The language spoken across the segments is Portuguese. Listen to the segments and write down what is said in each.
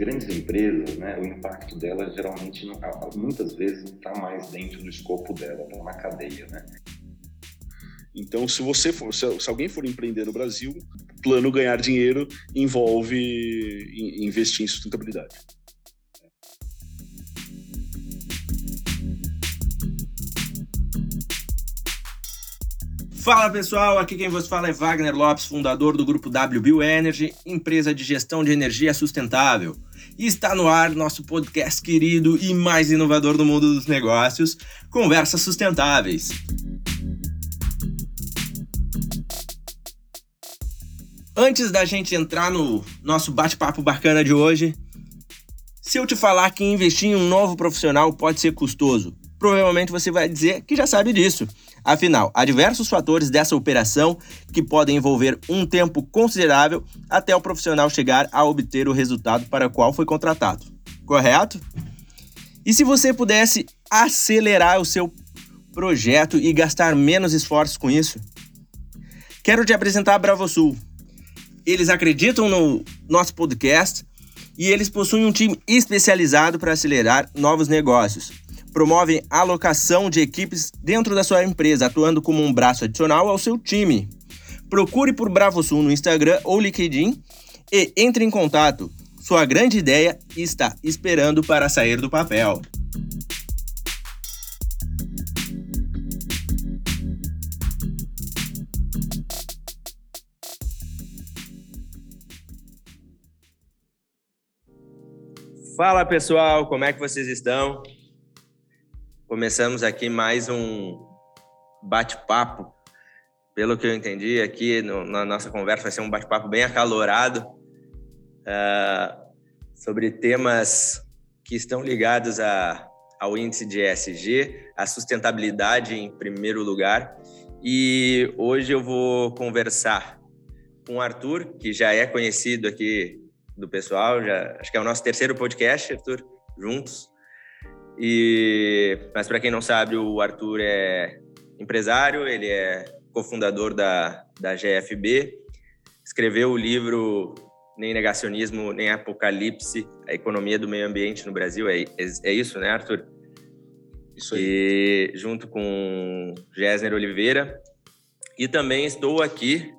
grandes empresas, né, o impacto delas geralmente, não, muitas vezes, não está mais dentro do escopo dela, está na cadeia, né? Então, se você for, se, se, alguém for empreender no Brasil, plano ganhar dinheiro envolve investir em sustentabilidade. Fala pessoal, aqui quem vos fala é Wagner Lopes, fundador do grupo WBio Energy, empresa de gestão de energia sustentável. Está no ar nosso podcast querido e mais inovador do mundo dos negócios, Conversas Sustentáveis. Antes da gente entrar no nosso bate-papo bacana de hoje, se eu te falar que investir em um novo profissional pode ser custoso, provavelmente você vai dizer que já sabe disso. Afinal, há diversos fatores dessa operação que podem envolver um tempo considerável até o profissional chegar a obter o resultado para o qual foi contratado. Correto? E se você pudesse acelerar o seu projeto e gastar menos esforços com isso? Quero te apresentar a BravoSul. Eles acreditam no nosso podcast e eles possuem um time especializado para acelerar novos negócios promovem a alocação de equipes dentro da sua empresa, atuando como um braço adicional ao seu time. Procure por BravoSul no Instagram ou LinkedIn e entre em contato. Sua grande ideia está esperando para sair do papel. Fala pessoal, como é que vocês estão? Começamos aqui mais um bate-papo. Pelo que eu entendi aqui no, na nossa conversa, vai ser um bate-papo bem acalorado uh, sobre temas que estão ligados a, ao índice de ESG, a sustentabilidade em primeiro lugar. E hoje eu vou conversar com o Arthur, que já é conhecido aqui do pessoal, já, acho que é o nosso terceiro podcast, Arthur, juntos. E, mas para quem não sabe, o Arthur é empresário, ele é cofundador da, da GFB, escreveu o livro Nem Negacionismo, Nem Apocalipse, a economia do meio ambiente no Brasil. É, é, é isso, né, Arthur? Isso aí. E junto com Gessner Oliveira. E também estou aqui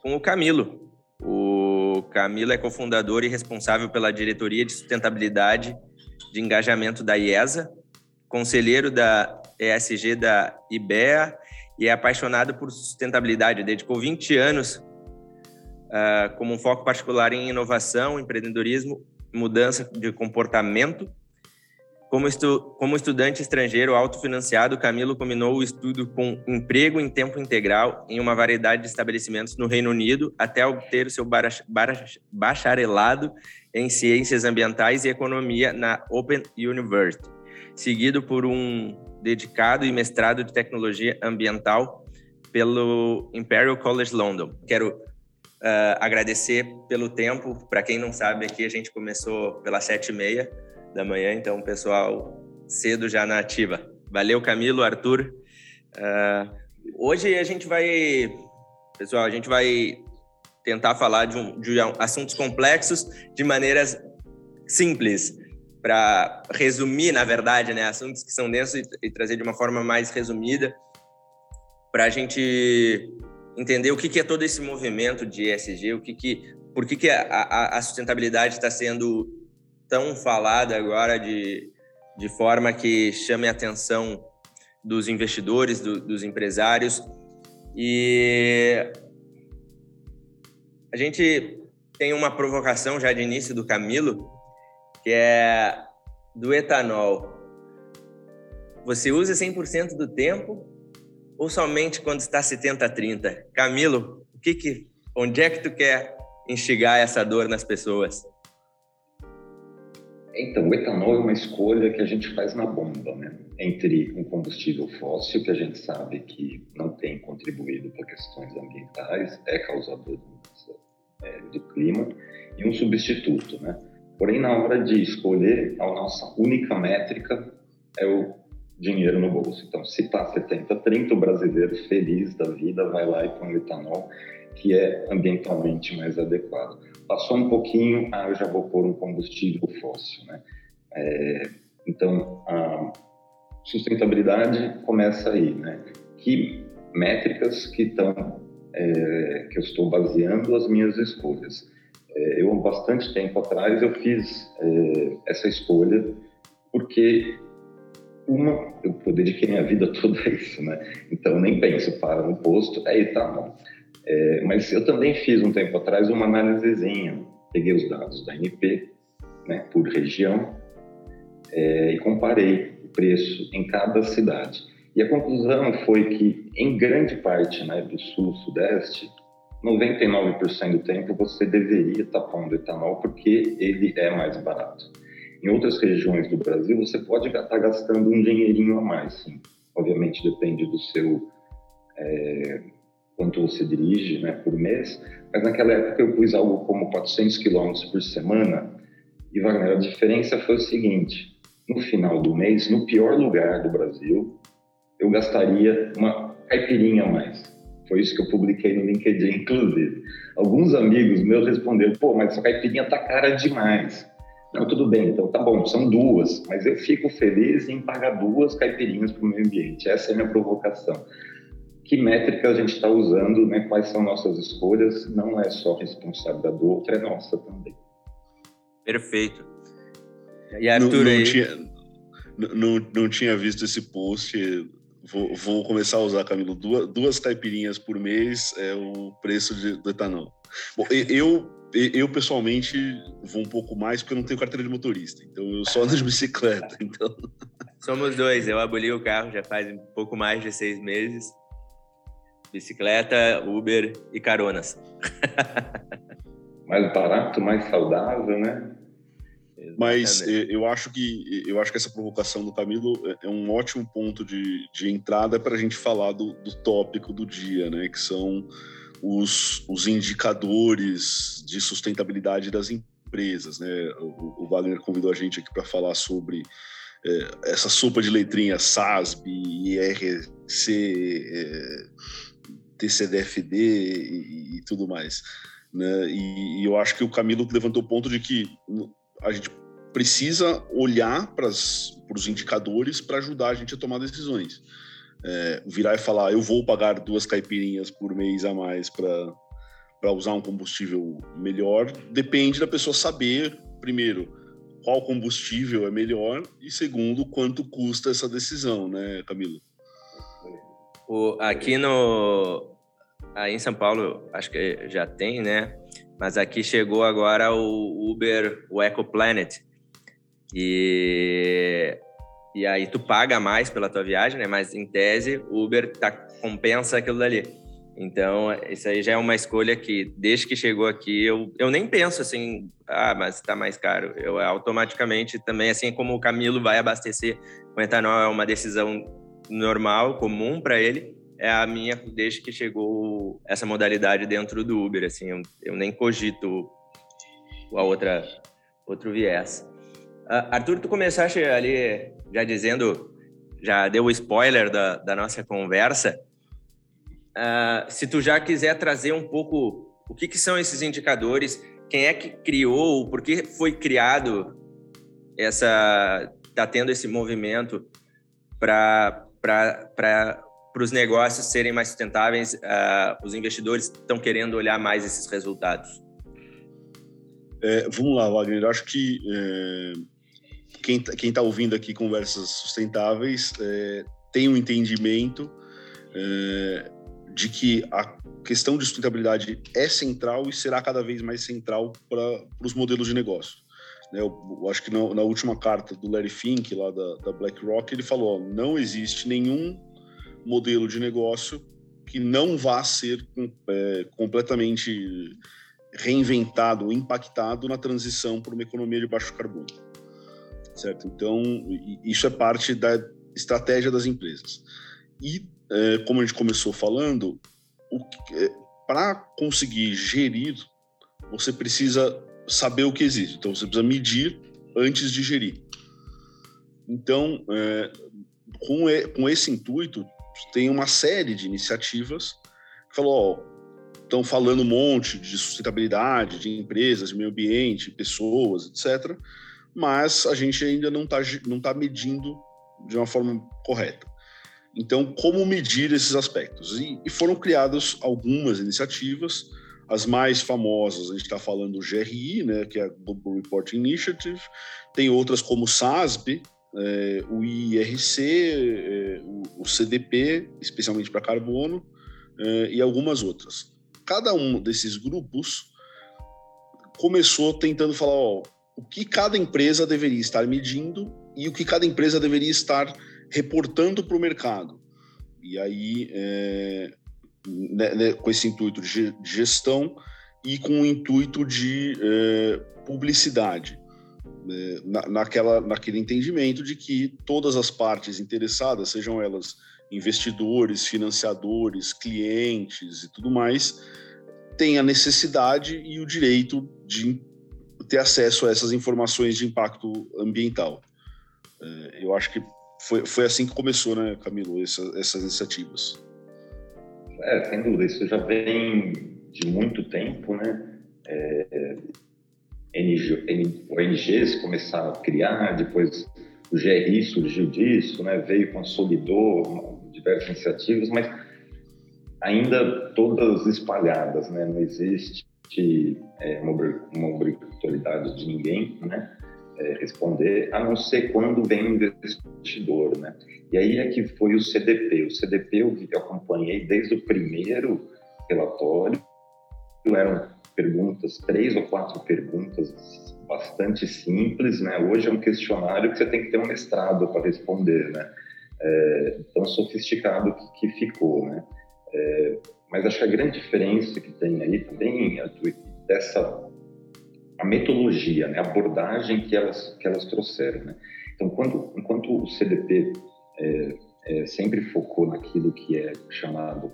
com o Camilo. O Camilo é cofundador e responsável pela diretoria de sustentabilidade de engajamento da IESA, conselheiro da ESG da IBEA e é apaixonado por sustentabilidade. Dedicou 20 anos uh, como um foco particular em inovação, empreendedorismo, mudança de comportamento. Como, estu como estudante estrangeiro autofinanciado, Camilo combinou o estudo com emprego em tempo integral em uma variedade de estabelecimentos no Reino Unido até obter o seu bacharelado em Ciências Ambientais e Economia na Open University, seguido por um dedicado e mestrado de Tecnologia Ambiental pelo Imperial College London. Quero uh, agradecer pelo tempo. Para quem não sabe, aqui a gente começou pelas sete e meia da manhã, então pessoal cedo já na ativa. Valeu, Camilo, Arthur. Uh, hoje a gente vai, pessoal, a gente vai tentar falar de, um, de assuntos complexos de maneiras simples, para resumir, na verdade, né, assuntos que são densos e, e trazer de uma forma mais resumida, para a gente entender o que, que, é todo esse movimento de ESG, o que, que por que, que a, a, a sustentabilidade está sendo tão falada agora de, de forma que chame a atenção dos investidores, do, dos empresários. E a gente tem uma provocação já de início do Camilo, que é do etanol. Você usa 100% do tempo ou somente quando está 70-30? Camilo, o que que, onde é que tu quer instigar essa dor nas pessoas? Então, o etanol é uma escolha que a gente faz na bomba, né? Entre um combustível fóssil, que a gente sabe que não tem contribuído para questões ambientais, é causador é, do clima, e um substituto, né? Porém, na hora de escolher, a nossa única métrica é o dinheiro no bolso. Então, se está 70, 30, o brasileiro feliz da vida vai lá e põe o etanol, que é ambientalmente mais adequado. Passou um pouquinho, ah, eu já vou pôr um combustível fóssil, né? É, então, a sustentabilidade começa aí, né? Que métricas que estão é, que eu estou baseando as minhas escolhas. É, eu, há bastante tempo atrás, eu fiz é, essa escolha porque uma, eu, dediquei minha vida toda a isso, né? Então, nem penso, para no posto, aí tá, não. É, mas eu também fiz um tempo atrás uma análisezinha, peguei os dados da NP, né, por região, é, e comparei o preço em cada cidade. E a conclusão foi que, em grande parte né, do sul-sudeste, 99% do tempo você deveria estar pondo etanol porque ele é mais barato. Em outras regiões do Brasil, você pode estar gastando um dinheirinho a mais, sim. Obviamente depende do seu é, quanto você dirige, né, por mês. Mas naquela época eu pus algo como 400 quilômetros por semana. E Wagner, a diferença foi o seguinte: no final do mês, no pior lugar do Brasil, eu gastaria uma caipirinha a mais. Foi isso que eu publiquei no LinkedIn, inclusive. Alguns amigos meus responderam: pô, mas essa caipirinha tá cara demais. Não, tudo bem, então tá bom, são duas, mas eu fico feliz em pagar duas caipirinhas para o meio ambiente. Essa é a minha provocação. Que métrica a gente está usando, né? quais são nossas escolhas? Não é só responsabilidade do outro, é nossa também. Perfeito. E Arthur, não, não, tinha, não, não tinha visto esse post. Vou, vou, começar a usar, Camilo. Duas, duas caipirinhas por mês é o preço de, do etanol. Bom, eu, eu pessoalmente vou um pouco mais porque eu não tenho carteira de motorista. Então eu só ando de bicicleta. Então... Somos dois. Eu aboli o carro já faz um pouco mais de seis meses. Bicicleta, Uber e caronas. mais barato, mais saudável, né? Mas eh, eu acho que eu acho que essa provocação do Camilo é, é um ótimo ponto de, de entrada para a gente falar do, do tópico do dia, né? Que são os, os indicadores de sustentabilidade das empresas, né? O, o Wagner convidou a gente aqui para falar sobre é, essa sopa de letrinhas SASB, IRC, é, TCDFD e, e, tudo mais. Né? E, e, eu acho que o Camilo levantou o ponto de que a gente precisa olhar para os indicadores para ajudar a gente a tomar decisões. É, virar e falar, eu vou pagar duas caipirinhas por mês a mais para usar um combustível melhor, depende da pessoa saber, primeiro, qual combustível é melhor e, segundo, quanto custa essa decisão, né, Camilo? O, aqui no aí em São Paulo, acho que já tem, né? Mas aqui chegou agora o Uber, o EcoPlanet. E, e aí tu paga mais pela tua viagem, né? Mas em tese, o Uber tá, compensa aquilo dali. Então, isso aí já é uma escolha que, desde que chegou aqui, eu, eu nem penso assim, ah, mas está mais caro. Eu automaticamente também, assim como o Camilo vai abastecer com etanol, é uma decisão normal, comum para ele é a minha desde que chegou essa modalidade dentro do Uber, assim, eu, eu nem cogito a outra outro viés. Uh, Arthur, tu começaste ali já dizendo, já deu o spoiler da, da nossa conversa. Uh, se tu já quiser trazer um pouco o que, que são esses indicadores, quem é que criou, por que foi criado essa, tá tendo esse movimento para para os negócios serem mais sustentáveis, uh, os investidores estão querendo olhar mais esses resultados? É, vamos lá, Wagner. Acho que é, quem está ouvindo aqui conversas sustentáveis é, tem um entendimento é, de que a questão de sustentabilidade é central e será cada vez mais central para os modelos de negócio. Né, eu, eu, acho que na, na, última carta do Larry Fink, lá da, da BlackRock, ele falou: ó, não existe nenhum modelo de negócio que não vá ser é, completamente reinventado, impactado na transição para uma economia de baixo carbono, certo? Então isso é parte da estratégia das empresas. E é, como a gente começou falando, é, para conseguir gerir, você precisa saber o que existe. Então você precisa medir antes de gerir. Então, é, com, com esse intuito, tem uma série de iniciativas que falou, estão falando um monte de sustentabilidade, de empresas, de meio ambiente, pessoas, etc. Mas a gente ainda não está não tá medindo de uma forma correta. Então, como medir esses aspectos? E, e foram criadas algumas iniciativas, as mais famosas, a gente está falando do GRI, né, que é a Global Reporting Initiative, tem outras como o SASB, é, o IRC, é, o, CDP, especialmente para carbono, é, e algumas outras. Cada um desses grupos começou tentando falar ó, o que cada empresa deveria estar medindo e o que cada empresa deveria estar reportando para o mercado. E aí, é, né, né, com esse intuito de gestão e com o intuito de é, publicidade. É, na, naquela, naquele entendimento de que todas as partes interessadas, sejam elas investidores, financiadores, clientes e tudo mais, têm a necessidade e o direito de ter acesso a essas informações de impacto ambiental. É, eu acho que foi, foi assim que começou, né, Camilo, essa, essas iniciativas. É, sem dúvida, isso já vem de muito tempo, né? É, ONGs começaram a criar, depois o GRI surgiu disso, né? veio, consolidou diversas iniciativas, mas ainda todas espalhadas, né? não existe é, uma obrigatoriedade de ninguém né? É, responder, a não ser quando vem um investidor. Né? E aí é que foi o CDP. O CDP eu, acompanhei desde o primeiro relatório, eram perguntas, três ou quatro perguntas bastante simples, né? Hoje é um questionário que você tem que ter um mestrado para responder, né? É, tão sofisticado que, que ficou, né? É, mas acho que a grande diferença que tem aí também é dessa a metodologia, né? A abordagem que elas que elas trouxeram, né? Então, quando, enquanto o CDP é, é, sempre focou naquilo que é chamado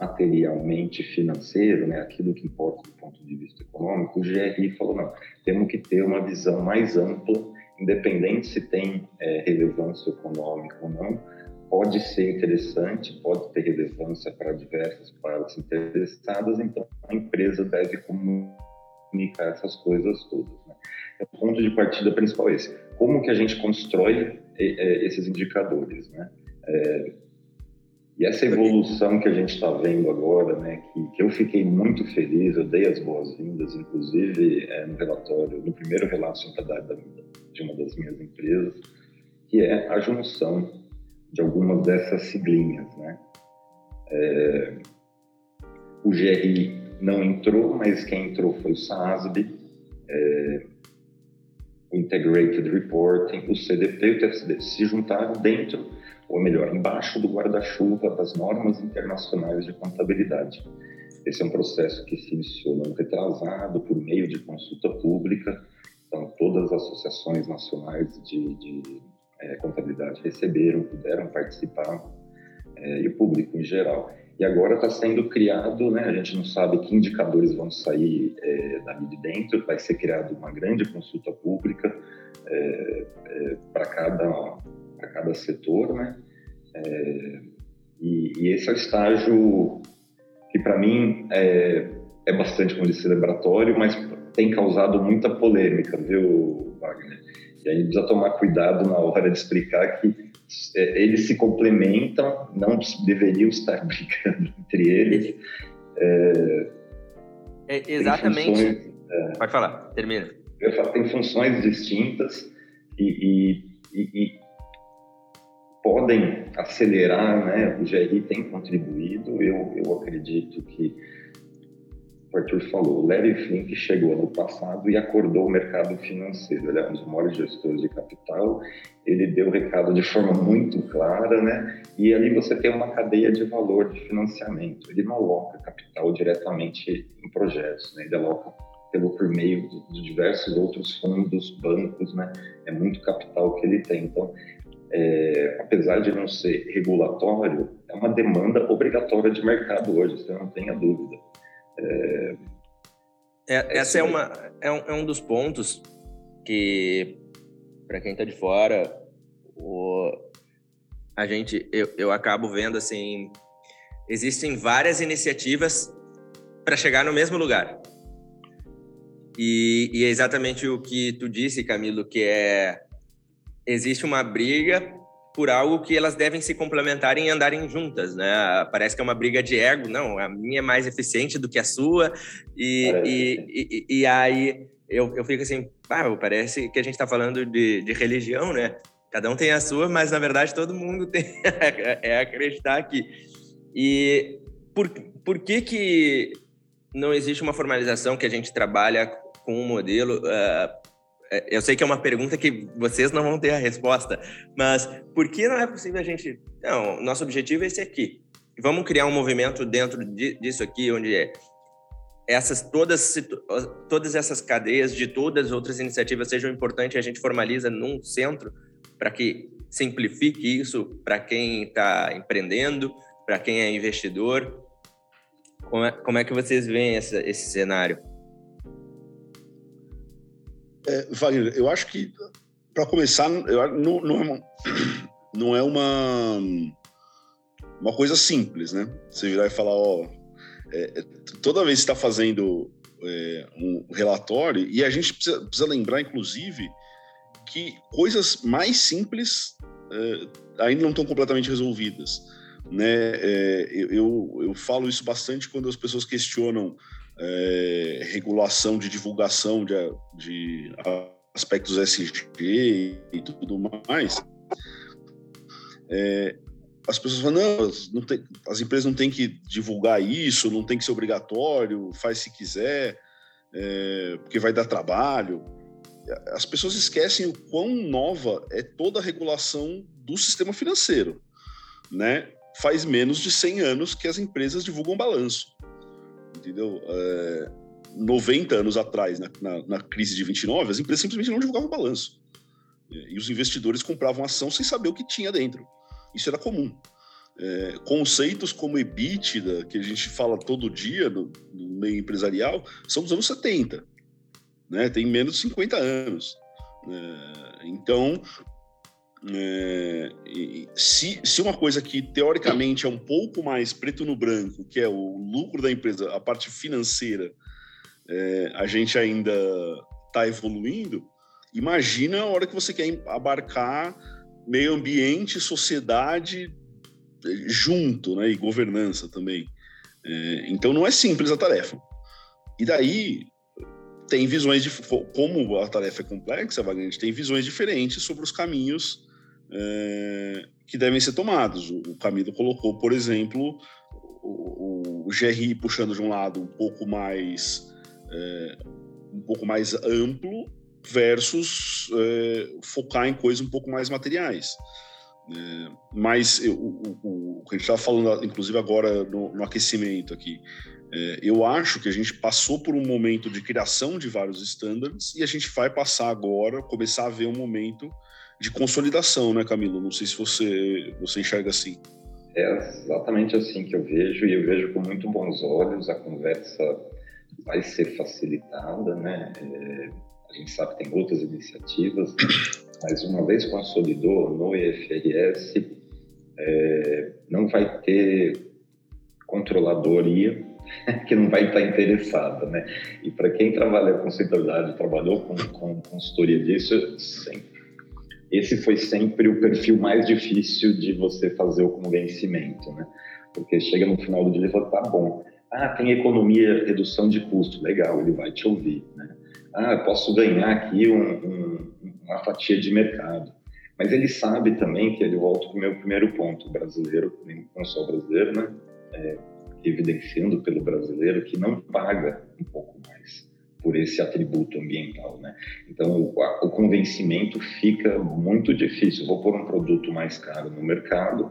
materialmente financeiro, né, aquilo que importa do ponto de vista econômico, o GRI falou, não, temos que ter uma visão mais ampla, independente se tem é, relevância econômica ou não, pode ser interessante, pode ter relevância para diversas partes interessadas, então a empresa deve comunicar essas coisas todas. Né? O ponto de partida principal é esse. Como que a gente constrói é, é, esses indicadores, né? É, e essa evolução que a gente está vendo agora, né, que, que, eu fiquei muito feliz, eu dei as boas-vindas, inclusive é, no relatório, no primeiro relato de sustentabilidade de uma das minhas empresas, que é a junção de algumas dessas siglinhas, né? É, o GRI não entrou, mas quem entrou foi o SASB, é, o Integrated Reporting, o CDP o TFCD se juntaram dentro ou melhor, embaixo do guarda-chuva das normas internacionais de contabilidade. Esse é um processo que se iniciou no retrasado por meio de consulta pública, então todas as associações nacionais de, de é, contabilidade receberam, puderam participar, é, e o público em geral. E agora está sendo criado, né, a gente não sabe que indicadores vão sair é, dali de dentro, vai ser criada uma grande consulta pública é, é, para cada para cada setor, né? É, e, e, esse é o estágio que para mim é, é bastante, como celebratório, mas tem causado muita polêmica, viu, Wagner? E a gente precisa tomar cuidado na hora de explicar que eles se complementam, não deveriam estar brigando entre eles. É, é exatamente. Funções, é, Pode falar, termina. Tem funções distintas e, e, e, podem acelerar, né? O GRI tem contribuído, eu, eu acredito que o Arthur falou, o Larry Flink chegou ano passado e acordou o mercado financeiro. Ele é um dos maiores gestores de capital, ele deu o recado de forma muito clara, né? E ali você tem uma cadeia de valor de financiamento. Ele não aloca capital diretamente em projetos, né? Ele aloca pelo por meio de diversos outros fundos, bancos, né? É muito capital que ele tem. Então, é, apesar de não ser regulatório, é uma demanda obrigatória de mercado hoje, você não tenha dúvida. É, é, essa é, uma, é, um, é um dos pontos que, para quem está de fora, o, a gente, eu, eu acabo vendo assim, existem várias iniciativas para chegar no mesmo lugar. E, e, é exatamente o que tu disse, Camilo, que é existe uma briga por algo que elas devem se complementarem e andarem juntas, né? Parece que é uma briga de ego, não, a minha é mais eficiente do que a sua, e, e, e, e, aí eu, eu fico assim, ah, parece que a gente está falando de, de religião, né? Cada um tem a sua, mas na verdade todo mundo tem é acreditar aqui. E por, por que que não existe uma formalização que a gente trabalha com um modelo? Uh, eu sei que é uma pergunta que vocês não vão ter a resposta, mas por que não é possível a gente? Não, nosso objetivo é esse aqui. Vamos criar um movimento dentro disso aqui, onde é essas todas todas essas cadeias de todas as outras iniciativas sejam importantes, a gente formaliza num centro para que simplifique isso para quem está empreendendo, para quem é investidor. Como é, como é que vocês veem essa, esse cenário? É, Wagner, eu acho que, para começar, eu, não, não, é não é uma, uma coisa simples, né? Você virar e falar, ó, é, é toda vez que está fazendo é, um relatório, e a gente precisa, precisa lembrar, inclusive, que coisas mais simples é, ainda não estão completamente resolvidas. Né? É, eu, eu falo isso bastante quando as pessoas questionam é, regulação de divulgação de, de aspectos SG e tudo mais. É, as pessoas falam, não, não tem, as empresas não têm que divulgar isso, não tem que ser obrigatório, faz se quiser, é, porque vai dar trabalho as pessoas esquecem o quão nova é toda a regulação do sistema financeiro, né? Faz menos de 100 anos que as empresas divulgam balanço, entendeu? É, 90 anos atrás, na, na, na, crise de 29, as empresas simplesmente não divulgavam balanço. E os investidores compravam ação sem saber o que tinha dentro. Isso era comum. É, conceitos como EBITDA, que a gente fala todo dia no, no meio empresarial, são dos anos 70 né? Tem menos de 50 anos. É, então, é, se, se uma coisa que teoricamente é um pouco mais preto no branco, que é o lucro da empresa, a parte financeira, é, a gente ainda está evoluindo, imagina a hora que você quer abarcar meio ambiente, sociedade junto, né, e governança também. É, então não é simples a tarefa. E daí tem visões de como a tarefa é complexa, a gente tem visões diferentes sobre os caminhos é, que devem ser tomados. O, Camilo colocou, por exemplo, o, o, GRI puxando de um lado um pouco mais é, um pouco mais amplo versus é, focar em coisas um pouco mais materiais. É, mas eu, o, o, que a gente estava falando, inclusive agora no, no aquecimento aqui, é, eu acho que a gente passou por um momento de criação de vários estándares e a gente vai passar agora, começar a ver um momento de consolidação, né, Camilo? Não sei se você, você enxerga assim. É exatamente assim que eu vejo e eu vejo com muito bons olhos. A conversa vai ser facilitada, né? É, a gente sabe que tem outras iniciativas, mas uma vez consolidou no IFRS, é, não vai ter controladoria que não vai estar interessada, né? E para quem trabalha com consultoria, trabalhou com, com consultoria disso, sempre. Esse foi sempre o perfil mais difícil de você fazer o convencimento, né? Porque chega no final do dia e fala, tá bom, ah, tem economia, redução de custo, legal, ele vai te ouvir, né? Ah, posso ganhar aqui um, um, uma fatia de mercado. Mas ele sabe também que ele volta para o meu primeiro ponto, o brasileiro, não só brasileiro, né? É, evidenciando pelo brasileiro que não paga um pouco mais por esse atributo ambiental, né? Então o, o convencimento fica muito difícil. Vou pôr um produto mais caro no mercado,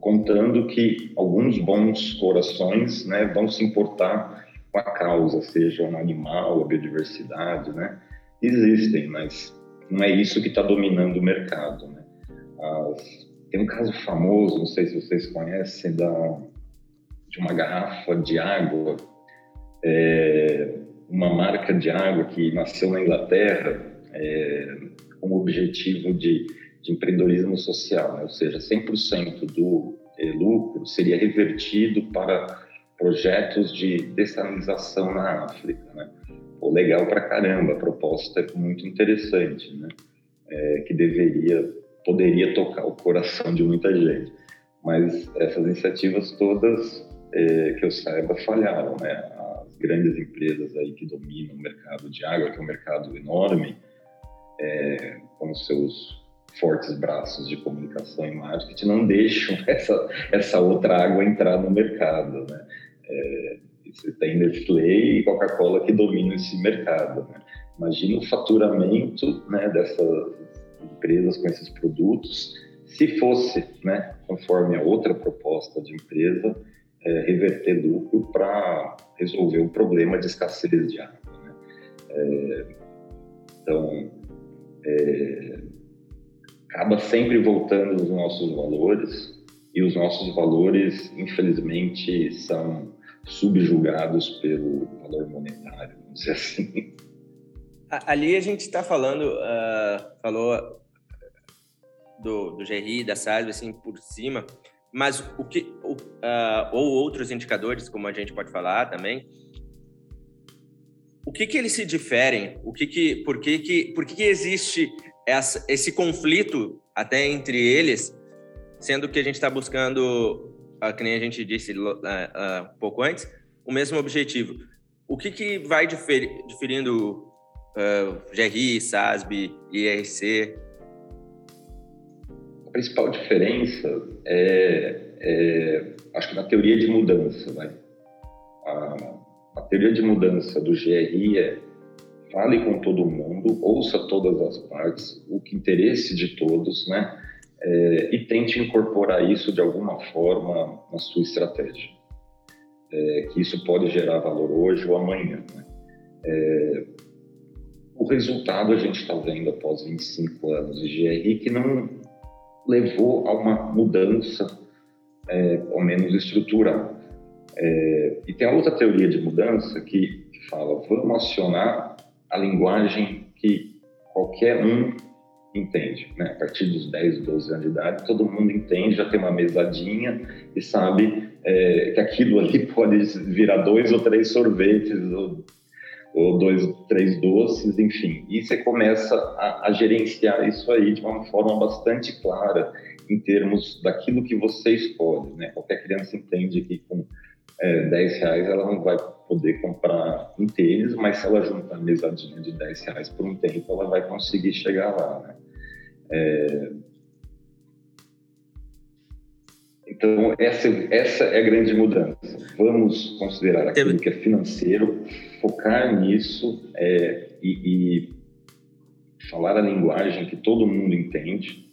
contando que alguns bons corações, né, vão se importar com a causa, seja um animal, a biodiversidade, né? Existem, mas não é isso que está dominando o mercado, né? As, tem um caso famoso, não sei se vocês conhecem, da de uma garrafa de água, é, uma marca de água que nasceu na Inglaterra é, com o objetivo de, de empreendedorismo social, né? ou seja, 100% do é, lucro seria revertido para projetos de dessalinização na África, né? Pô, legal pra caramba, a proposta é muito interessante, né? É, que deveria, poderia tocar o coração de muita gente. Mas essas iniciativas todas, é, que eu saiba, falharam, né? Grandes empresas aí que dominam o mercado de água, que é um mercado enorme, é, com seus fortes braços de comunicação e marketing, não deixam essa, essa outra água entrar no mercado, né? É, você tem Nestlé e Coca-Cola que dominam esse mercado. Né? Imagina o faturamento né, dessas empresas com esses produtos se fosse, né, conforme a outra proposta de empresa, é, reverter lucro para resolver o problema de escassez de água. Né? É, então, é, acaba sempre voltando os nossos valores e os nossos valores, infelizmente, são subjugados pelo valor monetário, vamos dizer assim. Ali a gente está falando, uh, falou do, do GRI, da SASB, assim, por cima, mas o que, o, uh, ou outros indicadores, como a gente pode falar também, o que que eles se diferem? O que que, por que que, por que, que existe essa, esse conflito até entre eles, sendo que a gente está buscando uh, que nem a gente disse uh, uh, um pouco antes, o mesmo objetivo. O que, que vai difer diferindo uh, GRI, SASB, IRC? A principal diferença é, é acho que na teoria de mudança, vai. A, a teoria de mudança do GRI é fale com todo mundo, ouça todas as partes, o que interesse de todos, né? é, e tente incorporar isso de alguma forma na sua estratégia. É, que isso pode gerar valor hoje ou amanhã. Né? É, o resultado a gente está vendo após 25 anos de GRI que não levou a uma mudança, é, ao menos estrutural. É, e tem a outra teoria de mudança que fala: vamos acionar a linguagem que qualquer um entende, né? A partir dos 10, 12 anos de idade, todo mundo entende, já tem uma mesadinha e sabe é, que aquilo ali pode virar dois ou três sorvetes ou, ou dois três doces, enfim. E você começa a, a, gerenciar isso aí de uma forma bastante clara em termos daquilo que você escolhe, né? Qualquer criança entende que com é, 10 reais ela não vai poder comprar um tênis, mas se ela juntar a mesadinha de 10 reais por um tempo, ela vai conseguir chegar lá, né? É... Então, essa, essa é a grande mudança. Vamos considerar aquilo que é financeiro, focar nisso é, e, e falar a linguagem que todo mundo entende,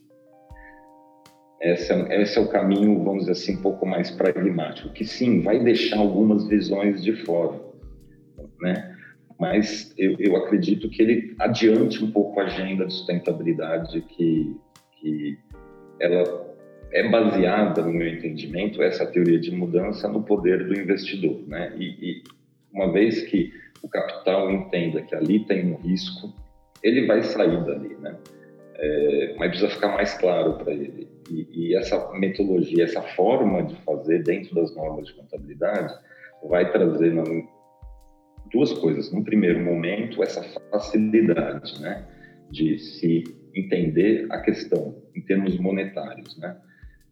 esse é, esse é, o caminho, vamos dizer assim, um pouco mais pragmático, que sim, vai deixar algumas visões de fora, né? Mas eu, eu acredito que ele adiante um pouco a agenda de sustentabilidade que, que ela é baseada, no meu entendimento, essa teoria de mudança no poder do investidor, né? E, e uma vez que o capital entenda que ali tem um risco, ele vai sair dali, né? É, mas precisa ficar mais claro para ele. E, e, essa metodologia, essa forma de fazer dentro das normas de contabilidade vai trazer duas coisas. No primeiro momento, essa facilidade, né, de se entender a questão em termos monetários, né,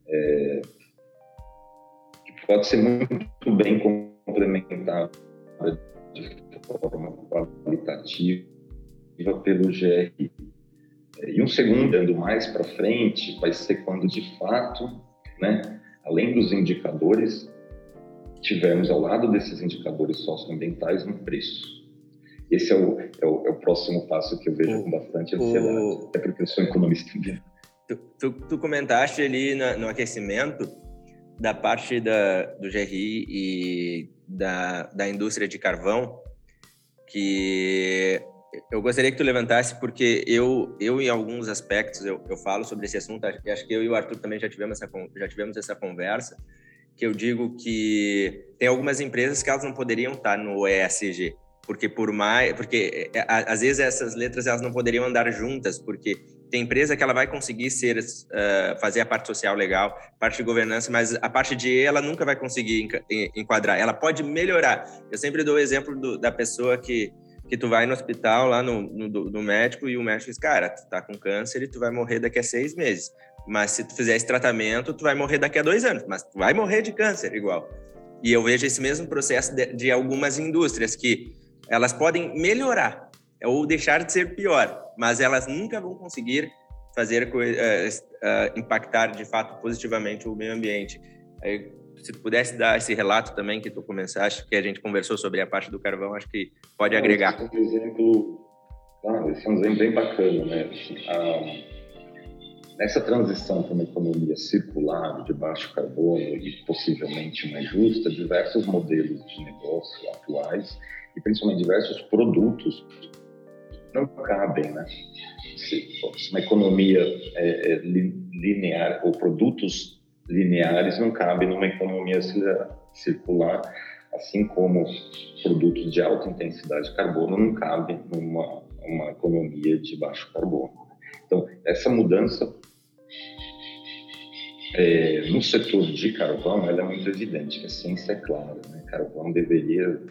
é, que pode ser muito bem complementada de forma qualitativa pelo GRI. E um segundo, andando mais para frente, vai ser quando de fato, né, além dos indicadores, tivermos ao lado desses indicadores socioambientais um preço. Esse é o, é o, é o próximo passo que eu vejo o, com bastante ansiedade, o... até porque eu sou economista. Tu, tu, tu comentaste ali no, no aquecimento da parte da, do GRI e da, da indústria de carvão, que eu gostaria que tu levantasse, porque eu, eu em alguns aspectos, eu, eu falo sobre esse assunto, acho que eu e o Arthur também já tivemos essa, já tivemos essa conversa, que eu digo que tem algumas empresas que elas não poderiam estar no ESG, porque por mais, porque é, às vezes essas letras elas não poderiam andar juntas, porque tem empresa que ela vai conseguir ser uh, fazer a parte social legal, parte de governança, mas a parte de E ela nunca vai conseguir enquadrar. Ela pode melhorar. Eu sempre dou o exemplo do, da pessoa que que tu vai no hospital lá no, no, no, médico e o médico diz, cara, tu tá com câncer e tu vai morrer daqui a seis meses. Mas se tu fizer esse tratamento, tu vai morrer daqui a dois anos. Mas tu vai morrer de câncer igual. E eu vejo esse mesmo processo de, de algumas indústrias que elas podem melhorar ou deixar de ser pior, mas elas nunca vão conseguir fazer uh, impactar de fato positivamente o meio ambiente. se tu pudesse dar esse relato também que tu começaste, que a gente conversou sobre a parte do carvão, acho que pode agregar. Esse é um exemplo, claro, esse é um exemplo bem bacana, né? Ah, nessa transição para uma economia circular, de baixo carbono e possivelmente mais justa, diversos modelos de negócio atuais e principalmente diversos produtos não cabem, né? Se, uma economia é, é, linear ou produtos lineares não cabem numa economia circular, assim como produtos de alta intensidade de carbono não cabem numa uma economia de baixo carbono. Então, essa mudança é, no setor de carvão, ela é muito evidente, a ciência é clara. Né? Carvão deveria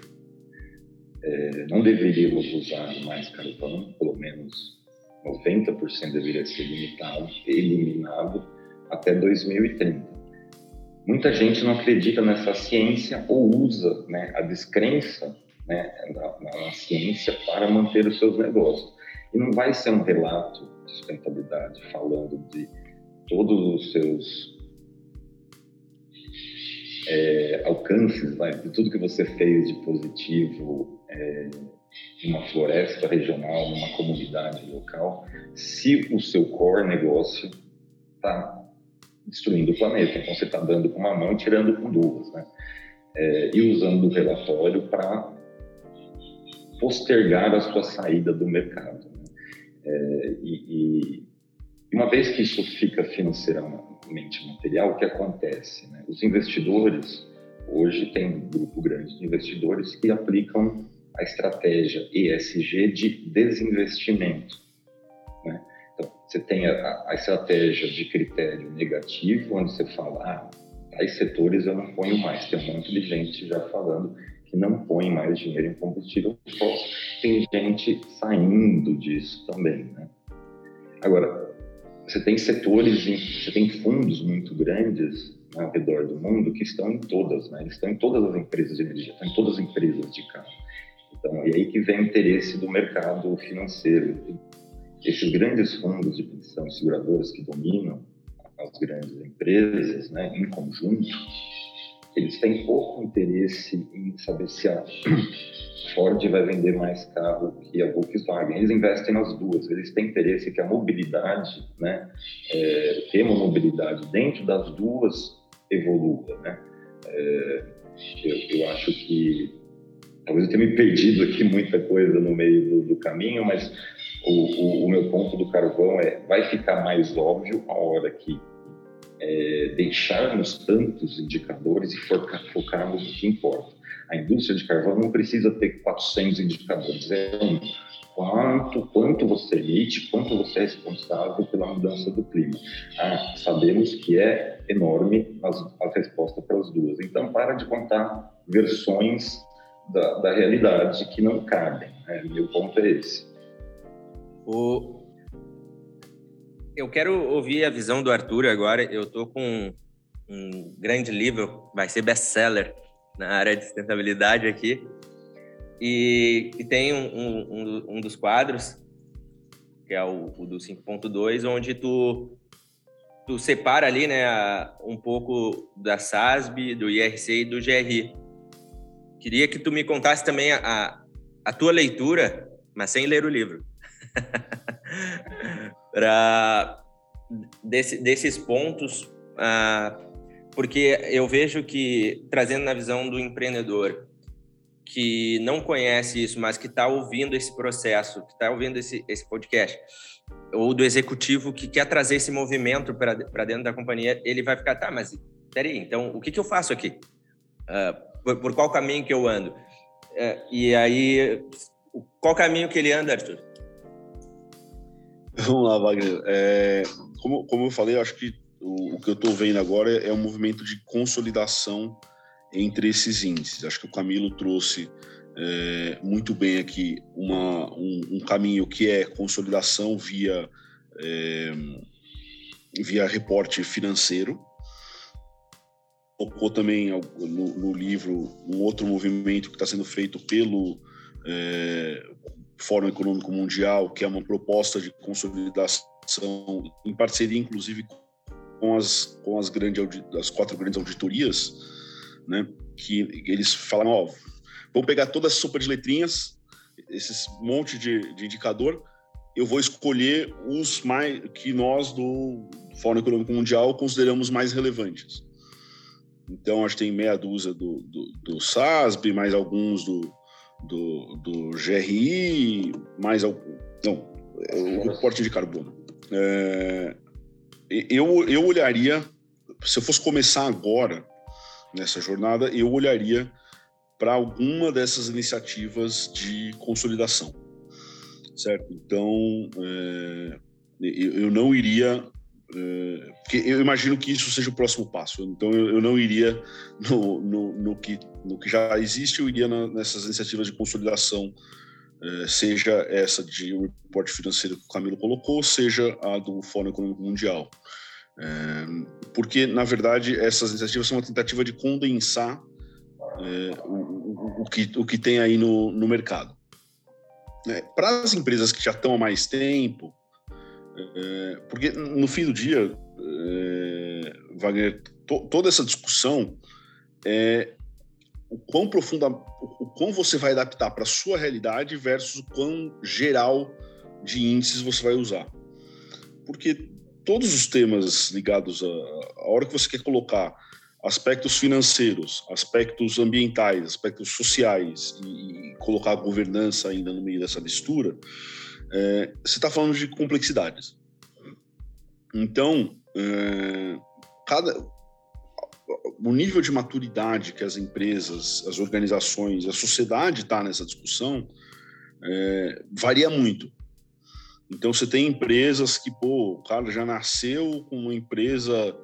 é, não deveríamos usar mais carvão, pelo menos 90% deveria ser limitado, eliminado até 2030. Muita gente não acredita nessa ciência ou usa né, a descrença né, na, na, ciência para manter os seus negócios. E não vai ser um relato de sustentabilidade falando de todos os seus é, alcances, vai, de tudo que você fez de positivo é, numa floresta regional, numa comunidade local, se o seu core negócio está destruindo o planeta. Então, você está dando com uma mão e tirando com duas, né? É, e usando o relatório para postergar a sua saída do mercado. Né? É, e, e, uma vez que isso fica financeiramente material, o que acontece? Né? Os investidores, hoje tem um grupo grande de investidores que aplicam a estratégia ESG de desinvestimento. Né? Então, você tem a, a, estratégia de critério negativo, onde você fala, ah, tais setores eu não ponho mais. Tem um monte de gente já falando que não põe mais dinheiro em combustível fóssil. Tem gente saindo disso também. Né? Agora, você tem setores, você tem fundos muito grandes né, ao redor do mundo que estão em todas, né? Eles estão em todas as empresas de energia, estão em todas as empresas de carro. Então, é aí que vem o interesse do mercado financeiro. Esses grandes fundos de pensão seguradoras que dominam as grandes empresas, né, em conjunto, eles têm pouco interesse em saber se a Ford vai vender mais carro que a Volkswagen. Eles investem nas duas. Eles têm interesse que a mobilidade, né, é, ter uma mobilidade dentro das duas evolua, né? É, eu, eu acho que talvez eu tenha me perdido aqui muita coisa no meio do, do caminho, mas o, o, o, meu ponto do carvão é vai ficar mais óbvio a hora que é, deixarmos tantos indicadores e focar, focarmos no que importa. A indústria de carvão não precisa ter 400 indicadores, é um quanto, quanto você emite, quanto você é responsável pela mudança do clima. Ah, sabemos que é enorme a resposta para as duas. Então, para de contar versões da, da realidade que não cabem. Né? Meu ponto é esse. O... Eu quero ouvir a visão do Arthur agora. Eu estou com um grande livro, vai ser best-seller na área de sustentabilidade aqui. E, e tem um, um, um, dos quadros, que é o, o do 5.2, onde tu, tu separa ali né, um pouco da SASB, do IRC e do GRI. Queria que tu me contasse também a, a tua leitura, mas sem ler o livro. para desse, desses pontos, uh, porque eu vejo que, trazendo na visão do empreendedor, que não conhece isso, mas que está ouvindo esse processo, que está ouvindo esse, esse podcast, ou do executivo que quer trazer esse movimento para dentro da companhia, ele vai ficar, tá, mas peraí, então o que, que eu faço aqui? Uh, por, por qual caminho que eu ando. É, e aí, qual caminho que ele anda, Arthur? Vamos lá, Wagner. É, como, como eu falei, eu acho que o, o que eu estou vendo agora é um movimento de consolidação entre esses índices. Acho que o Camilo trouxe é, muito bem aqui uma, um, um, caminho que é consolidação via, é, via reporte financeiro. Tocou também no, no, livro um outro movimento que está sendo feito pelo é, Fórum Econômico Mundial, que é uma proposta de consolidação em parceria, inclusive, com as, com as, grandes, as quatro grandes auditorias, né, que eles falam, ó, vamos pegar toda essa sopa de letrinhas, esses monte de, de indicador, eu vou escolher os mais que nós do Fórum Econômico Mundial consideramos mais relevantes. Então, acho que tem meia dúzia do, do, do SASB, mais alguns do, do, do GRI, mais algum. Não, o reporte de carbono. É, eu, eu olharia, se eu fosse começar agora nessa jornada, eu olharia para alguma dessas iniciativas de consolidação, certo? Então, é, eu não iria, é, porque eu imagino que isso seja o próximo passo. Então, eu, não iria no, no, no, que, no que já existe, eu iria na, nessas iniciativas de consolidação, é, seja essa de um reporte financeiro que o Camilo colocou, seja a do Fórum Econômico Mundial. É, porque, na verdade, essas iniciativas são uma tentativa de condensar é, o, o, que, o que tem aí no, no mercado. É, Para as empresas que já estão há mais tempo, é, porque no fim do dia, é, Wagner, to, toda essa discussão é o quão profunda, o quão você vai adaptar para a sua realidade versus o quão geral de índices você vai usar. Porque todos os temas ligados a, a hora que você quer colocar aspectos financeiros, aspectos ambientais, aspectos sociais e, e colocar a governança ainda no meio dessa mistura, é, você está falando de complexidades. Então, é, cada o nível de maturidade que as empresas, as organizações, a sociedade está nessa discussão é, varia muito. Então você tem empresas que, pô, o cara já nasceu com uma empresa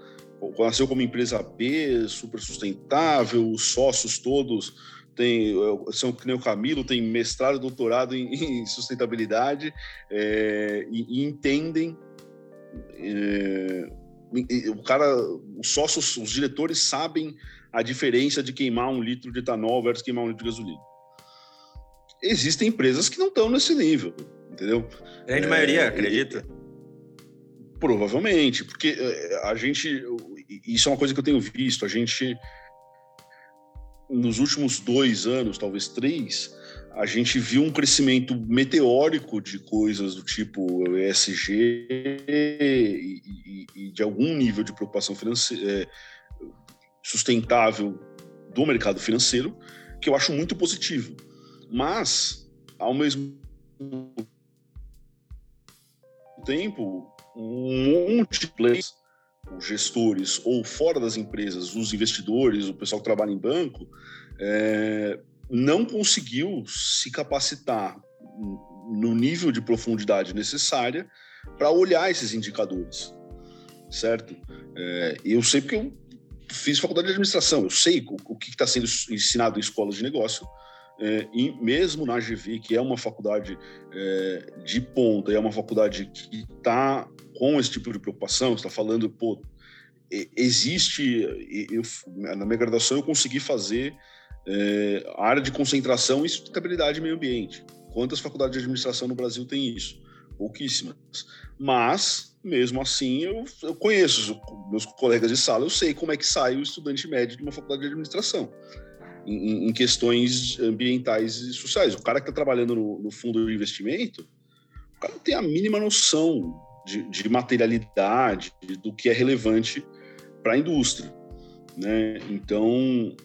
nasceu como empresa B, super sustentável, os sócios todos têm, são que nem o Camilo, tem mestrado, doutorado em, em sustentabilidade é, e, e, entendem. É, o cara, os sócios, os diretores sabem a diferença de queimar um litro de etanol versus queimar um litro de gasolina. Existem empresas que não estão nesse nível, entendeu? Grande é, maioria, acredita. Provavelmente, porque a gente isso é uma coisa que eu tenho visto. A gente, nos últimos dois anos, talvez três, a gente viu um crescimento meteórico de coisas do tipo ESG e, e, e de algum nível de preocupação financeira, é, sustentável do mercado financeiro, que eu acho muito positivo. Mas, ao mesmo tempo, um monte de players os gestores ou fora das empresas, os investidores, o pessoal que trabalha em banco, é, não conseguiu se capacitar no nível de profundidade necessária para olhar esses indicadores, certo? É, eu sei porque eu fiz faculdade de administração, eu sei o, o que está sendo ensinado em escolas de negócio, é, e mesmo na GV, que é uma faculdade é, de ponta, é uma faculdade que está com esse tipo de preocupação, está falando, pô, existe, eu, na minha graduação eu consegui fazer é, área de concentração e sustentabilidade e meio ambiente. Quantas faculdades de administração no Brasil tem isso? Pouquíssimas. Mas, mesmo assim, eu, eu conheço meus colegas de sala, eu sei como é que sai o estudante médio de uma faculdade de administração em, em questões ambientais e sociais. O cara que está trabalhando no, no, fundo de investimento, o cara não tem a mínima noção de, de materialidade, do que é relevante para a indústria. Né? Então,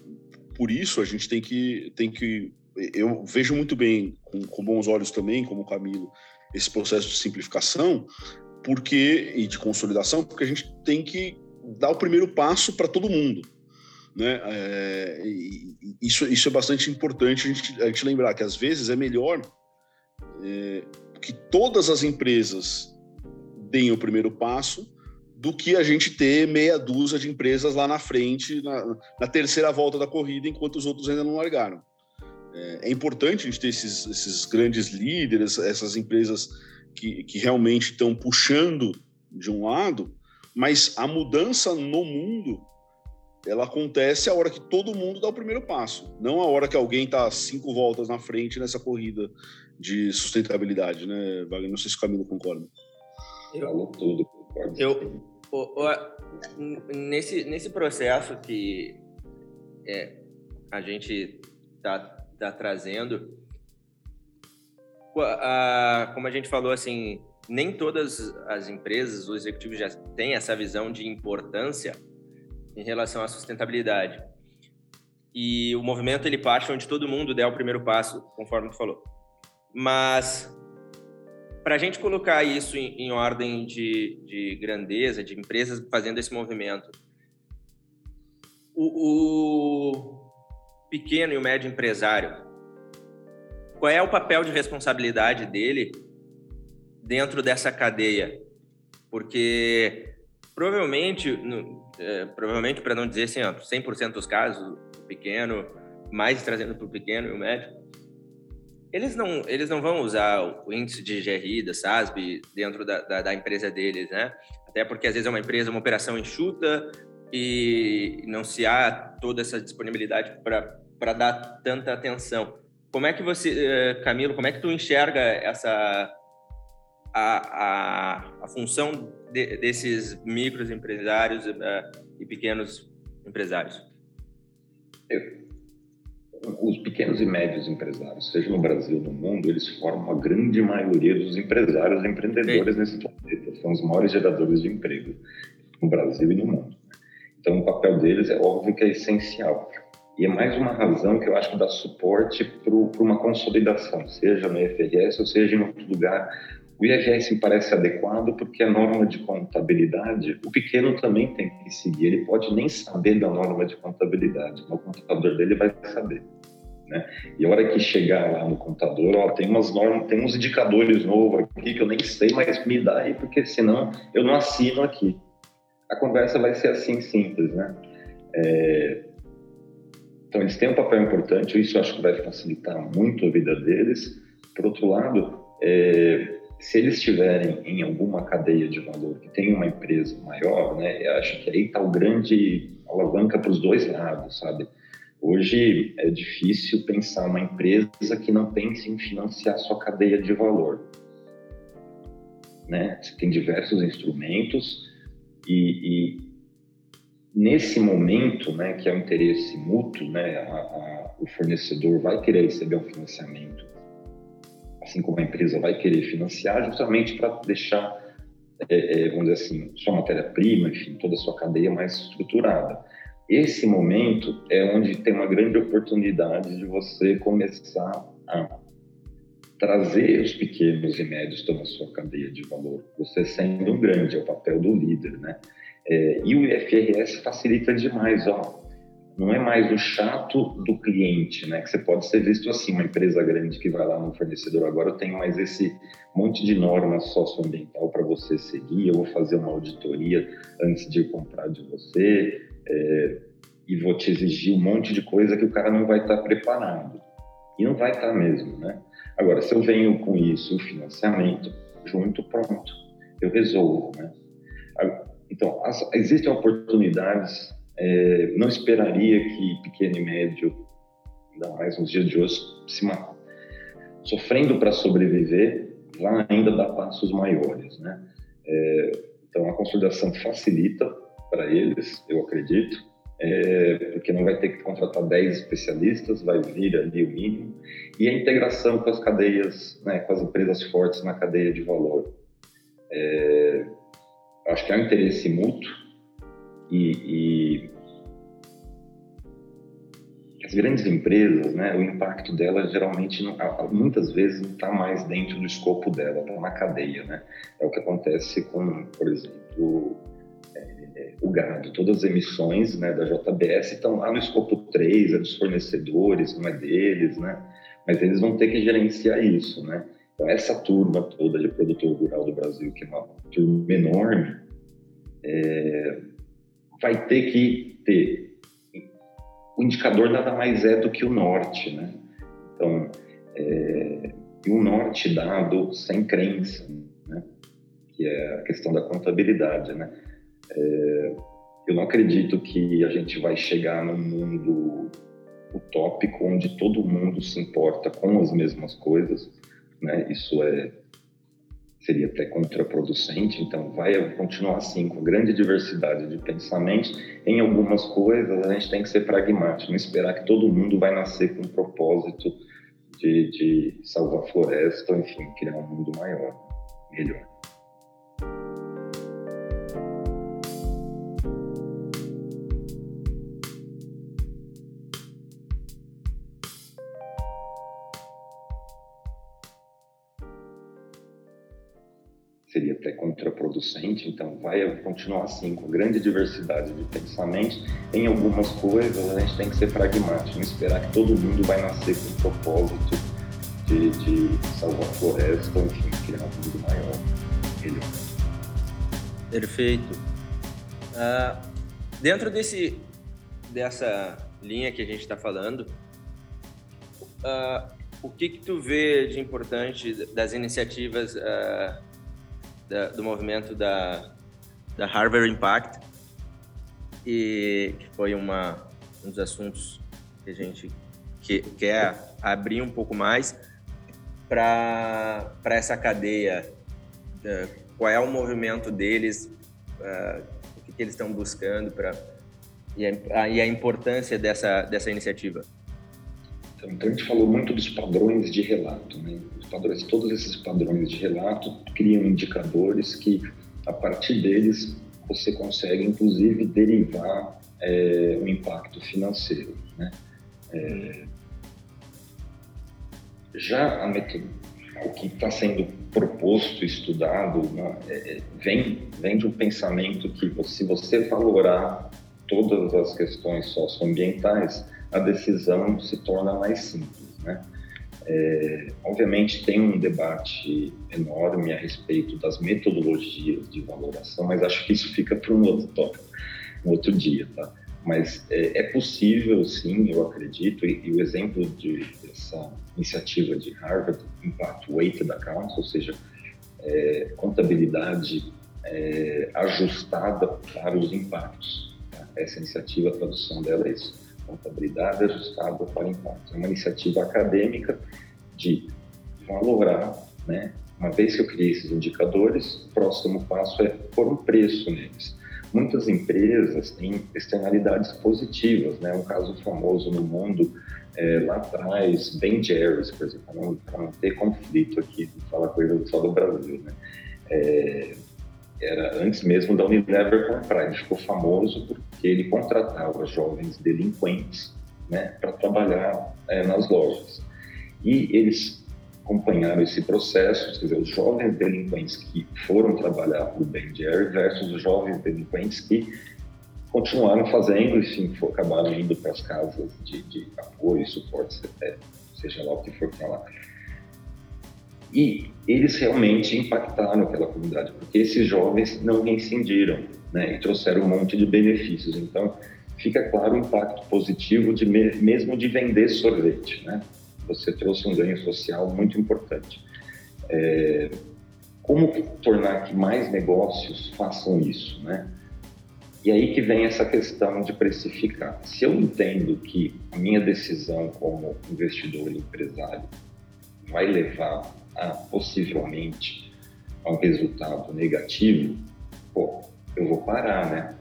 por isso a gente tem que, tem que eu vejo muito bem, com, com bons olhos também, como o Camilo, esse processo de simplificação porque e de consolidação, porque a gente tem que dar o primeiro passo para todo mundo. Né? É, isso, isso é bastante importante a gente, a gente, lembrar que às vezes é melhor é, que todas as empresas deem o primeiro passo do que a gente ter meia dúzia de empresas lá na frente, na, na terceira volta da corrida, enquanto os outros ainda não largaram. É, é importante a gente ter esses, esses, grandes líderes, essas empresas que, que realmente estão puxando de um lado, mas a mudança no mundo ela acontece a hora que todo mundo dá o primeiro passo, não a hora que alguém está cinco voltas na frente nessa corrida de sustentabilidade, né, Wagner? Não sei se o Camilo concorda. Falou tudo. Eu, o, o, nesse, nesse processo que é, a gente está tá trazendo, a, como a gente falou, assim, nem todas as empresas, os executivos já têm essa visão de importância em relação à sustentabilidade. E o movimento ele parte onde todo mundo der o primeiro passo, conforme tu falou. Mas para a gente colocar isso em, em ordem de, de, grandeza, de empresas fazendo esse movimento, o, o pequeno e o médio empresário, qual é o papel de responsabilidade dele dentro dessa cadeia? Porque provavelmente, no, é, provavelmente para não dizer assim, ó, 100% dos casos, o pequeno, mais trazendo para o pequeno e o médio, eles não, eles não vão usar o índice de GRI da SASB dentro da, da, da, empresa deles, né? Até porque às vezes é uma empresa, uma operação enxuta e não se há toda essa disponibilidade para dar tanta atenção. Como é que você, eh, Camilo, como é que tu enxerga essa a, a, a função de, desses microempresários uh, e pequenos empresários? Eu, os pequenos e médios empresários, seja no Brasil ou no mundo, eles formam a grande maioria dos empresários e empreendedores Sim. nesse planeta. São os maiores geradores de emprego no Brasil e no mundo. Então, o papel deles é óbvio que é essencial. E é mais uma razão que eu acho que dá suporte para uma consolidação, seja no IFRS ou seja em outro lugar. O IFRS me parece adequado porque a norma de contabilidade, o pequeno também tem que seguir. Ele pode nem saber da norma de contabilidade, mas o contador dele vai saber. Né? E a hora que chegar lá no contador, ó, tem umas normas, tem uns indicadores novos aqui que eu nem sei, mas me dá aí, porque senão eu não assino aqui. A conversa vai ser assim simples, né? É, então, eles têm um papel importante, isso eu acho que vai facilitar muito a vida deles. Por outro lado, é, se eles estiverem em alguma cadeia de valor que tem uma empresa maior, né, eu acho que aí está o grande alavanca para os dois lados, sabe? Hoje é difícil pensar uma empresa que não pense em financiar sua cadeia de valor. Né? Você tem diversos instrumentos e, e nesse momento, né, que é o interesse mútuo, né, a, a, o fornecedor vai querer receber um financiamento, assim como a empresa vai querer financiar, justamente para deixar, é, é, vamos dizer assim, sua matéria-prima, enfim, toda a sua cadeia mais estruturada. Esse momento é onde tem uma grande oportunidade de você começar a trazer os pequenos e médios para a sua cadeia de valor. Você sendo um grande, é o papel do líder, né? É, e o IFRS facilita demais, ó. Não é mais o chato do cliente, né? Que você pode ser visto assim, uma empresa grande que vai lá no fornecedor. Agora eu tenho mais esse monte de norma socioambiental para você seguir. Eu vou fazer uma auditoria antes de comprar de você é, e vou te exigir um monte de coisa que o cara não vai estar tá preparado. E não vai estar tá mesmo, né? Agora, se eu venho com isso, o financiamento, junto, pronto, eu resolvo, né? Então, as, existem oportunidades. É, não esperaria que pequeno e médio, ainda mais nos dias de hoje, se sofrendo para sobreviver, vá ainda dar passos maiores, né? É, então, a consolidação facilita para eles, eu acredito, é, porque não vai ter que contratar 10 especialistas, vai vir ali o mínimo, e a integração com as cadeias, né, com as empresas fortes na cadeia de valor. É, acho que há um interesse mútuo e, e as grandes empresas, né, o impacto delas geralmente, não, muitas vezes, não está mais dentro do escopo dela, está na cadeia, né? É o que acontece com, por exemplo, é, o gado. Todas as emissões né, da JBS estão lá no escopo 3, é dos fornecedores, não é deles, né? Mas eles vão ter que gerenciar isso, né? Então, essa turma toda de produtor rural do Brasil, que é uma turma enorme, é, vai ter que ter. O indicador nada mais é do que o norte, né? Então, é, e um norte dado sem crença, né? que é a questão da contabilidade. Né? É, eu não acredito que a gente vai chegar num mundo utópico onde todo mundo se importa com as mesmas coisas. Né? Isso é seria até contraproducente, então vai continuar assim, com grande diversidade de pensamentos. Em algumas coisas a gente tem que ser pragmático, não esperar que todo mundo vai nascer com um propósito de, de salvar a floresta, enfim, criar um mundo maior, melhor. Seria até contraproducente, então vai continuar assim, com grande diversidade de pensamentos. Em algumas coisas a gente tem que ser pragmático, esperar que todo mundo vai nascer com o propósito de, de salvar a floresta, enfim, criar um mundo maior. Perfeito. Uh, dentro desse, dessa linha que a gente está falando, uh, o que que tu vê de importante das iniciativas uh, da, do movimento da, da Harvard Impact, e que foi uma, um dos assuntos que a gente que, quer abrir um pouco mais para essa cadeia. Da, qual é o movimento deles, uh, o que, que, eles estão buscando para e, a, e a importância dessa, dessa iniciativa. Então, então, a gente falou muito dos padrões de relato, né? Padrões, todos esses padrões de relato criam indicadores que, a partir deles, você consegue, inclusive, derivar é, impacto financeiro. Né? É, já a o que está sendo proposto, estudado, né, é, vem, vem de um pensamento que, se você valorar todas as questões socioambientais, a decisão se torna mais simples. Né? É, obviamente tem um debate enorme a respeito das metodologias de valoração, mas acho que isso fica para um outro tópico, um outro dia, tá? Mas é, é possível, sim, eu acredito, e, e, o exemplo de, dessa iniciativa de Harvard, Impact Weighted Accounts, ou seja, é, contabilidade é, ajustada para os impactos. Tá? Essa iniciativa, a tradução dela é isso contabilidade ajustada para impacto. É uma iniciativa acadêmica de valorar, né? Uma vez que eu criei esses indicadores, o próximo passo é pôr um preço neles. Muitas empresas têm externalidades positivas, né? Um caso famoso no mundo é, lá atrás, Ben Jerry's, por exemplo, para não, não, ter conflito aqui, falar coisa só do Brasil, né? É, era antes mesmo da Unilever comprar. Ele ficou famoso porque ele contratava jovens delinquentes né, para trabalhar é, nas lojas. E eles acompanharam esse processo, quer dizer, os jovens delinquentes que foram trabalhar para o Ben Jerry versus os jovens delinquentes que continuaram fazendo, enfim, acabaram indo para as casas de, de apoio, suporte, seja lá o que for para lá. E eles realmente impactaram aquela comunidade, porque esses jovens não reincindiram né, e trouxeram um monte de benefícios. Então, fica claro o impacto positivo de mesmo de vender sorvete. Né? Você trouxe um ganho social muito importante. É, como tornar que mais negócios façam isso, né? E aí que vem essa questão de precificar. Se eu entendo que a minha decisão como investidor e empresário vai levar a, possivelmente a um resultado negativo, pô, eu vou parar, né?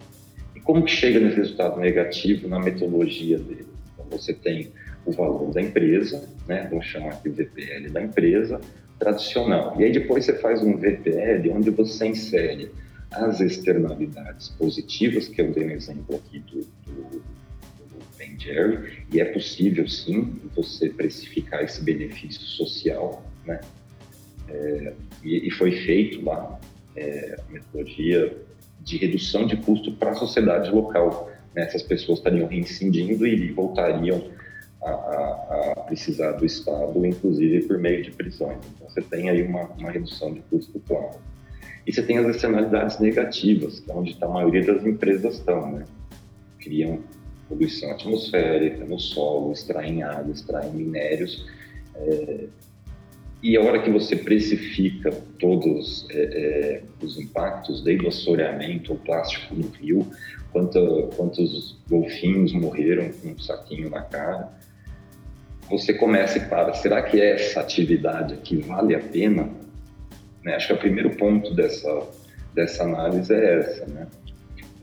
E como que chega nesse resultado negativo na metodologia dele? Então, você tem o valor da empresa, né? Vamos chamar aqui o VPL da empresa tradicional. E aí depois você faz um VPL onde você insere as externalidades positivas, que eu dei um exemplo aqui do, do, do Ben Jerry, e é possível sim você precificar esse benefício social, né? É, e, e, foi feito lá é, a metodologia de redução de custo para a sociedade local. Né? Essas pessoas estariam reincidindo e voltariam a, a, precisar do Estado, inclusive por meio de prisões. Então, você tem aí uma, uma redução de custo claro. E você tem as externalidades negativas, que é onde tá a maioria das empresas estão, né? Criam poluição atmosférica, no solo, extraem água, extraem minérios. É, e a hora que você precifica todos é, é, os impactos, desde o assoreamento, o plástico no rio, quanto, quantos golfinhos morreram com um saquinho na cara, você começa e para, será que essa atividade aqui vale a pena? Né? Acho que o primeiro ponto dessa, dessa análise é essa, né?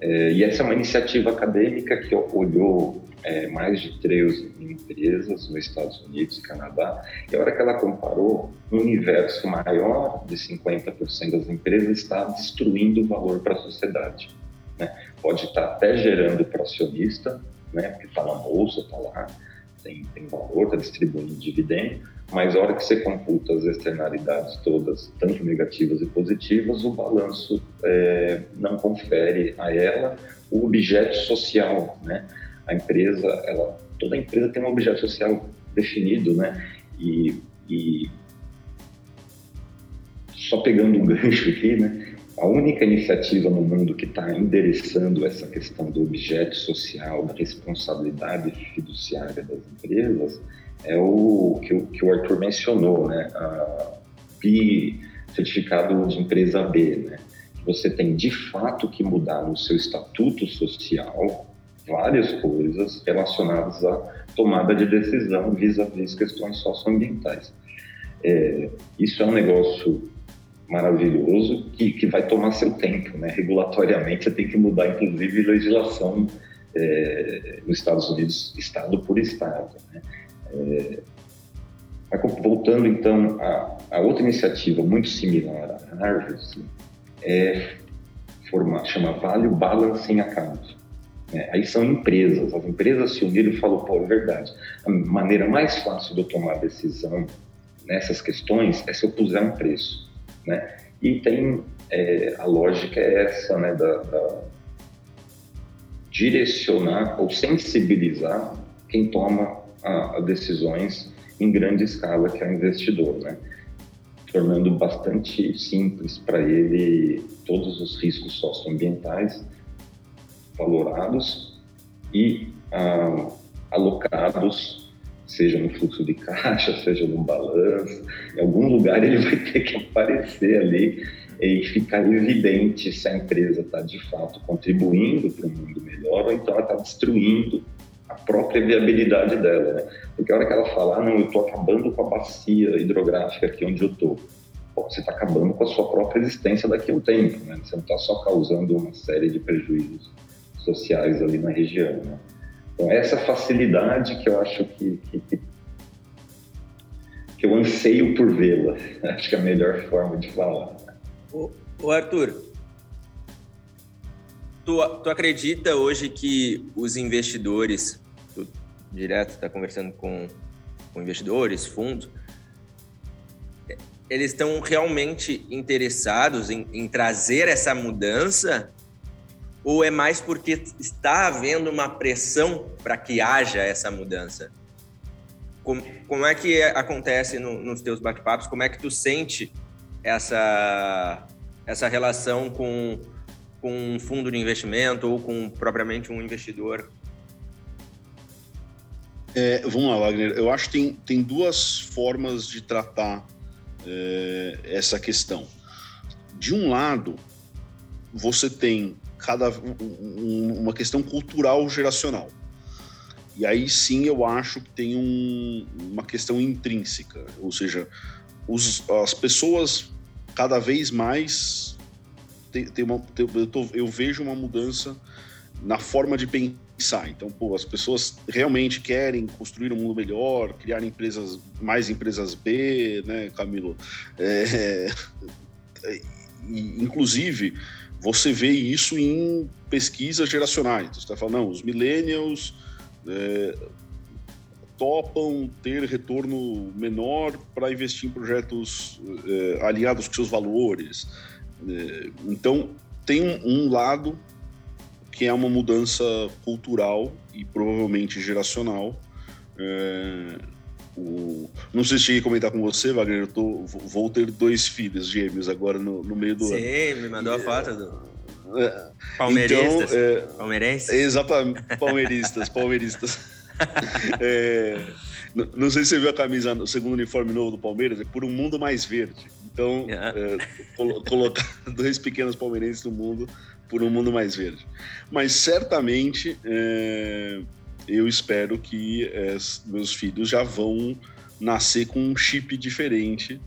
É, e essa é uma iniciativa acadêmica que olhou é, mais de 13 empresas nos Estados Unidos e Canadá, e a hora que ela comparou, um universo maior de 50% das empresas está destruindo o valor para a sociedade. Né? Pode estar até gerando para acionista, né? porque está na bolsa, está lá, tem, tem valor, está distribuindo dividendo, mas a hora que você computa as externalidades todas, tanto negativas e positivas, o balanço é, não confere a ela o objeto social, né? A empresa, ela, toda empresa tem um objeto social definido, né? E, e só pegando um gancho aqui, né? A única iniciativa no mundo que está endereçando essa questão do objeto social, da responsabilidade fiduciária das empresas, é o que o, que o Arthur mencionou, né? A B, certificado de empresa B, né? Você tem de fato que mudar no seu estatuto social várias coisas relacionadas à tomada de decisão vis-à-vis questões socioambientais. É, isso é um negócio maravilhoso que, que vai tomar seu tempo, né? Regulatoriamente você tem que mudar, inclusive, legislação é, nos Estados Unidos, estado por estado, né? É, voltando então a, a, outra iniciativa muito similar à Harvard é formar, chama Value Balancing Account. É, aí são empresas, as empresas se uniram e falaram, pô, é verdade, a maneira mais fácil de eu tomar decisão nessas questões é se eu puser um preço, né? E tem, é, a lógica é essa, né, da, da direcionar ou sensibilizar quem toma a, a decisões em grande escala, que é o investidor, né? tornando bastante simples para ele todos os riscos socioambientais valorados e ah, alocados, seja no fluxo de caixa, seja no balanço, em algum lugar ele vai ter que aparecer ali e ficar evidente se a empresa está de fato contribuindo para um mundo melhor ou então ela está destruindo a própria viabilidade dela, né? Porque a hora que ela fala, ah, não, eu estou acabando com a bacia hidrográfica aqui onde eu estou, você está acabando com a sua própria existência daqui a um tempo, né? Você não está só causando uma série de prejuízos sociais ali na região, né? Então, essa facilidade que eu acho que, que, que, eu anseio por vê-la, acho que é a melhor forma de falar. O, o Arthur, tu, tu acredita hoje que os investidores direto, está conversando com, com investidores, fundos, eles estão realmente interessados em, em, trazer essa mudança? Ou é mais porque está havendo uma pressão para que haja essa mudança? Como, como é que acontece no, nos teus bate-papos? Como é que tu sente essa, essa relação com, com um fundo de investimento ou com propriamente um investidor é, vamos lá, Wagner. Eu acho que tem, tem duas formas de tratar é, essa questão. De um lado, você tem cada um, uma questão cultural geracional. E aí sim eu acho que tem um, uma questão intrínseca, ou seja, os, as pessoas cada vez mais tem, tem uma, tem, eu, tô, eu vejo uma mudança na forma de pensar. Então, pô, as pessoas realmente querem construir um mundo melhor, criar empresas, mais empresas B, né, Camilo? É, inclusive, você vê isso em pesquisas geracionais. Você está falando, não, os millennials é, topam ter retorno menor para investir em projetos é, alinhados com seus valores. É, então, tem um, um lado que é uma mudança cultural e provavelmente geracional, é, o, não sei se cheguei a comentar com você, Wagner, eu tô, vou ter dois filhos gêmeos agora no, no meio do Sim, ano. Sim, me mandou a foto do... É, palmeiristas. Então, é, Palmeirenses? Exatamente, palmeiristas, palmeiristas. é, não sei se você viu a camisa, o segundo uniforme novo do Palmeiras, é por um mundo mais verde. Então, yeah. é, colo colocar dois pequenos palmeirenses no mundo por um mundo mais verde. Mas certamente é, eu espero que é, meus filhos já vão nascer com um chip diferente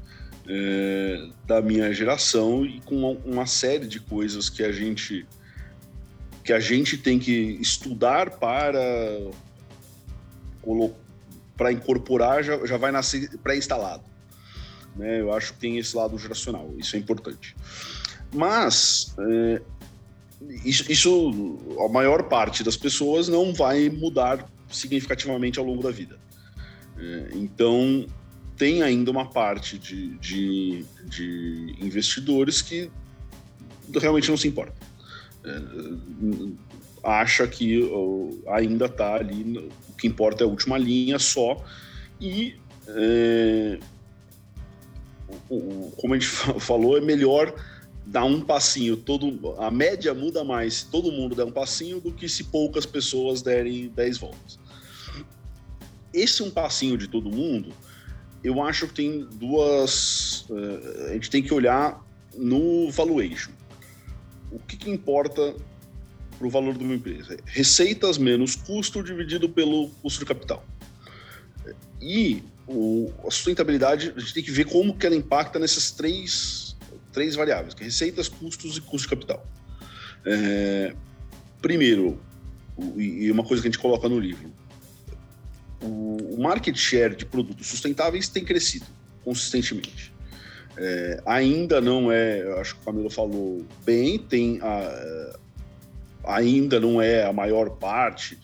é, da minha geração e com uma série de coisas que a gente que a gente tem que estudar para para incorporar já, já vai nascer pré-instalado. Né? Eu acho que tem esse lado geracional, isso é importante. Mas é, isso, isso, a maior parte das pessoas não vai mudar significativamente ao longo da vida. É, então, tem ainda uma parte de, de, de, investidores que realmente não se importa. É, acha que ainda está ali, o que importa é a última linha só, e é, como a gente falou, é melhor dar um passinho, todo, a média muda mais se todo mundo der um passinho do que se poucas pessoas derem 10 voltas. Esse um passinho de todo mundo, eu acho que tem duas. Uh, a gente tem que olhar no valuation. O que, que importa para o valor de uma empresa? Receitas menos custo dividido pelo custo de capital. E o, a sustentabilidade, a gente tem que ver como que ela impacta nessas três, três variáveis, é receitas, custos e custo de capital. É, primeiro, e uma coisa que a gente coloca no livro, o market share de produtos sustentáveis tem crescido consistentemente. É, ainda não é, acho que o Camilo falou bem, tem a, ainda não é a maior parte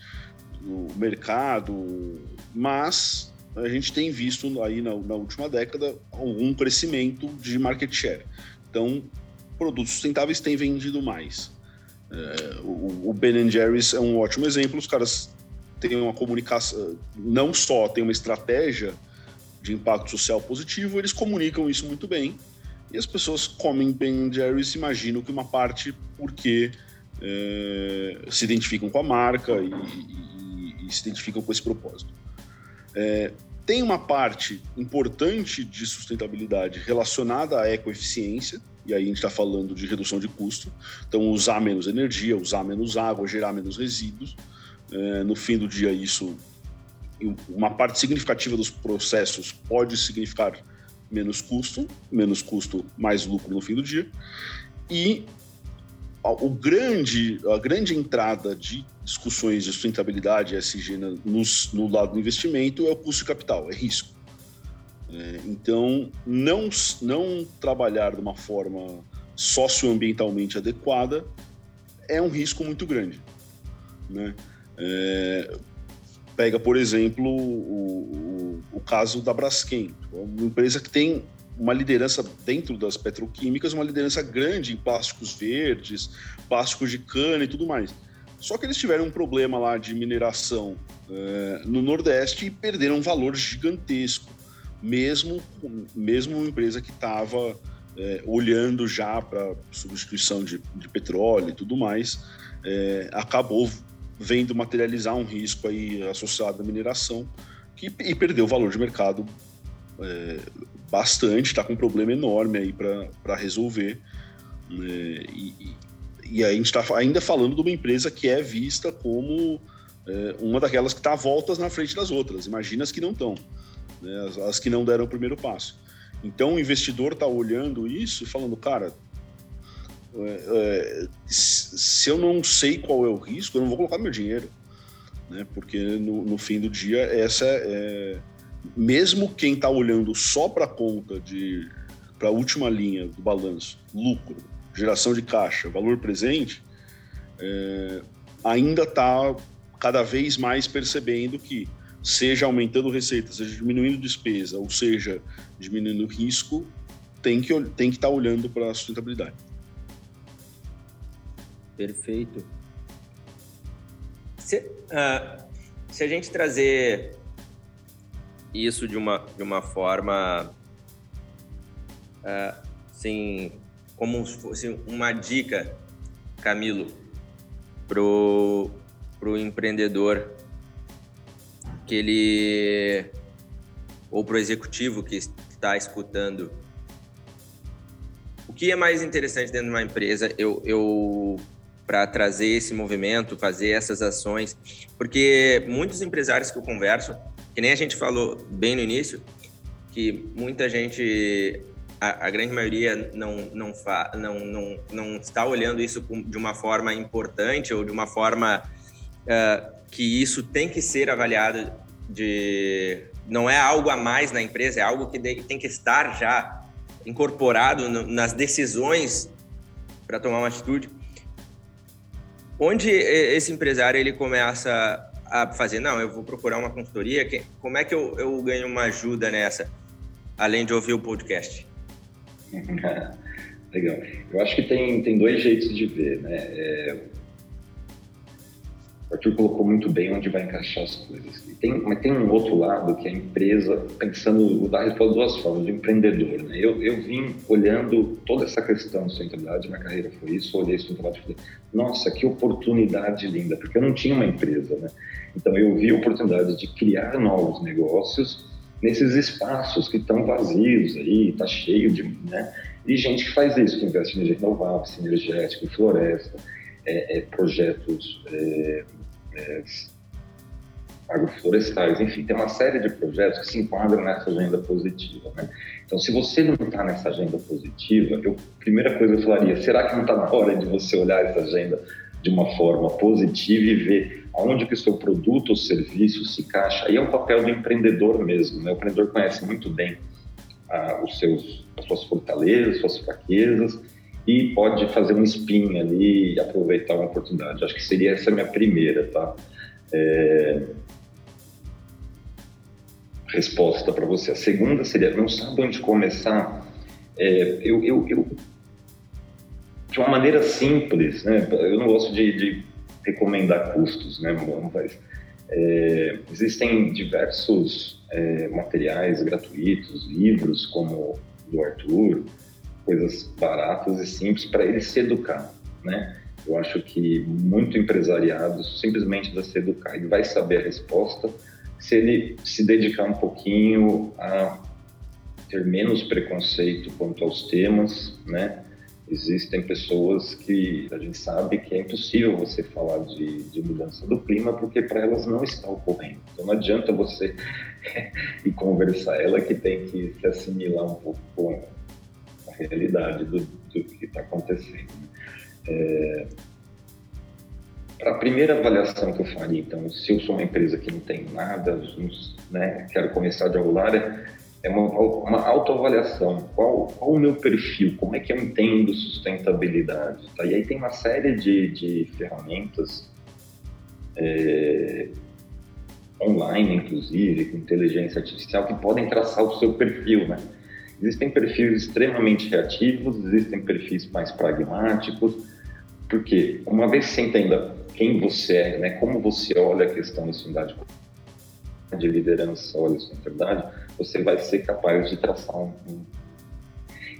do mercado, mas a gente tem visto aí na, na última década algum crescimento de market share. Então, produtos sustentáveis têm vendido mais. É, o, o Ben Jerry's é um ótimo exemplo. Os caras tem uma comunicação, não só tem uma estratégia de impacto social positivo, eles comunicam isso muito bem. E as pessoas comem Ben Jerry's imaginam que uma parte porque é, se identificam com a marca e, e, e, se identificam com esse propósito. É, tem uma parte importante de sustentabilidade relacionada à ecoeficiência, e aí a gente está falando de redução de custo. Então, usar menos energia, usar menos água, gerar menos resíduos. É, no fim do dia, isso, uma parte significativa dos processos pode significar menos custo, menos custo, mais lucro no fim do dia. E o grande, a grande entrada de discussões de sustentabilidade ESG no, lado do investimento é o custo de capital, é risco. É, então, não, não trabalhar de uma forma socioambientalmente adequada é um risco muito grande. Né? É, pega, por exemplo, o, o, o, caso da Braskem, uma empresa que tem uma liderança dentro das petroquímicas, uma liderança grande em plásticos verdes, plásticos de cana e tudo mais. Só que eles tiveram um problema lá de mineração é, no Nordeste e perderam um valor gigantesco, mesmo, mesmo uma empresa que estava é, olhando já para substituição de, de, petróleo e tudo mais, é, acabou vendo materializar um risco aí associado à mineração que, e perdeu o valor de mercado bastante, está com um problema enorme aí para resolver. Né? E, e, a gente está ainda falando de uma empresa que é vista como é, uma daquelas que está voltas na frente das outras. Imagina as que não estão, né? as, as que não deram o primeiro passo. Então o investidor está olhando isso e falando, cara, é, é, se eu não sei qual é o risco, eu não vou colocar meu dinheiro, né? Porque no, no fim do dia essa é, mesmo quem está olhando só para a conta de para a última linha do balanço, lucro, geração de caixa, valor presente, é, ainda está cada vez mais percebendo que seja aumentando receita, seja diminuindo despesa, ou seja diminuindo risco, tem que tem que estar tá olhando para a sustentabilidade. Perfeito. Se, uh, se a gente trazer isso de uma, de uma forma, uh, assim, como se fosse uma dica, Camilo, pro, pro empreendedor que ele ou pro executivo que está escutando. O que é mais interessante dentro de uma empresa eu, eu para trazer esse movimento fazer essas ações porque muitos empresários que eu converso que nem a gente falou bem no início que muita gente a, a grande maioria não não, fa, não não não está olhando isso de uma forma importante ou de uma forma uh, que isso tem que ser avaliado de não é algo a mais na empresa, é algo que tem que estar já incorporado no, nas decisões para tomar uma atitude. Onde esse empresário ele começa a fazer, não, eu vou procurar uma consultoria, como é que eu, eu ganho uma ajuda nessa, além de ouvir o podcast? Legal. Eu acho que tem, tem dois jeitos de ver, né? É, o Arthur colocou muito bem onde vai encaixar as coisas. E tem, mas tem um outro lado que a empresa, pensando, dar resposta duas formas, de empreendedor. Né? Eu, eu vim olhando toda essa questão de sustentabilidade, minha carreira foi isso, olhei sustentabilidade e falei, nossa, que oportunidade linda, porque eu não tinha uma empresa. Né? Então eu vi a oportunidade de criar novos negócios nesses espaços que estão vazios aí, está cheio de, né, de gente que faz isso, que investe em energia renovável, sinergética, em floresta, é, é, projetos é, é, agroflorestais, enfim, tem uma série de projetos que se enquadram nessa agenda positiva. Né? Então, se você não está nessa agenda positiva, eu, primeira coisa eu falaria, será que não está na hora de você olhar essa agenda de uma forma positiva e ver aonde que o seu produto ou serviço se encaixa? Aí é o papel do empreendedor mesmo, né? O empreendedor conhece muito bem ah, os seus, as suas fortalezas, suas fraquezas, e pode fazer um spin ali e aproveitar uma oportunidade. Acho que seria essa minha primeira, tá? É... Resposta para você. A segunda seria, não sabe onde começar? É, eu, eu, eu, de uma maneira simples, né? Eu não gosto de, de recomendar custos, né? Mas, é, existem diversos é, materiais gratuitos, livros como do Arthur, coisas baratas e simples para ele se educar, né? Eu acho que muito empresariado simplesmente vai se educar. Ele vai saber a resposta se ele se dedicar um pouquinho a ter menos preconceito quanto aos temas, né? Existem pessoas que a gente sabe que é impossível você falar de, de mudança do clima porque para elas não está ocorrendo. Então não adianta você ir conversar ela que tem que se assimilar um pouco com realidade do, do que está acontecendo. É, para a primeira avaliação que eu faria, então, se eu sou uma empresa que não tem nada, né, quero começar de é, é uma, uma autoavaliação. Qual, qual o meu perfil? Como é que eu entendo sustentabilidade? Tá? E aí tem uma série de, de ferramentas é, online, inclusive, com inteligência artificial, que podem traçar o seu perfil, né? Existem perfis extremamente reativos, existem perfis mais pragmáticos, porque uma vez que você entenda quem você é, né, como você olha a questão da unidade de liderança, olha a verdade, você vai ser capaz de traçar um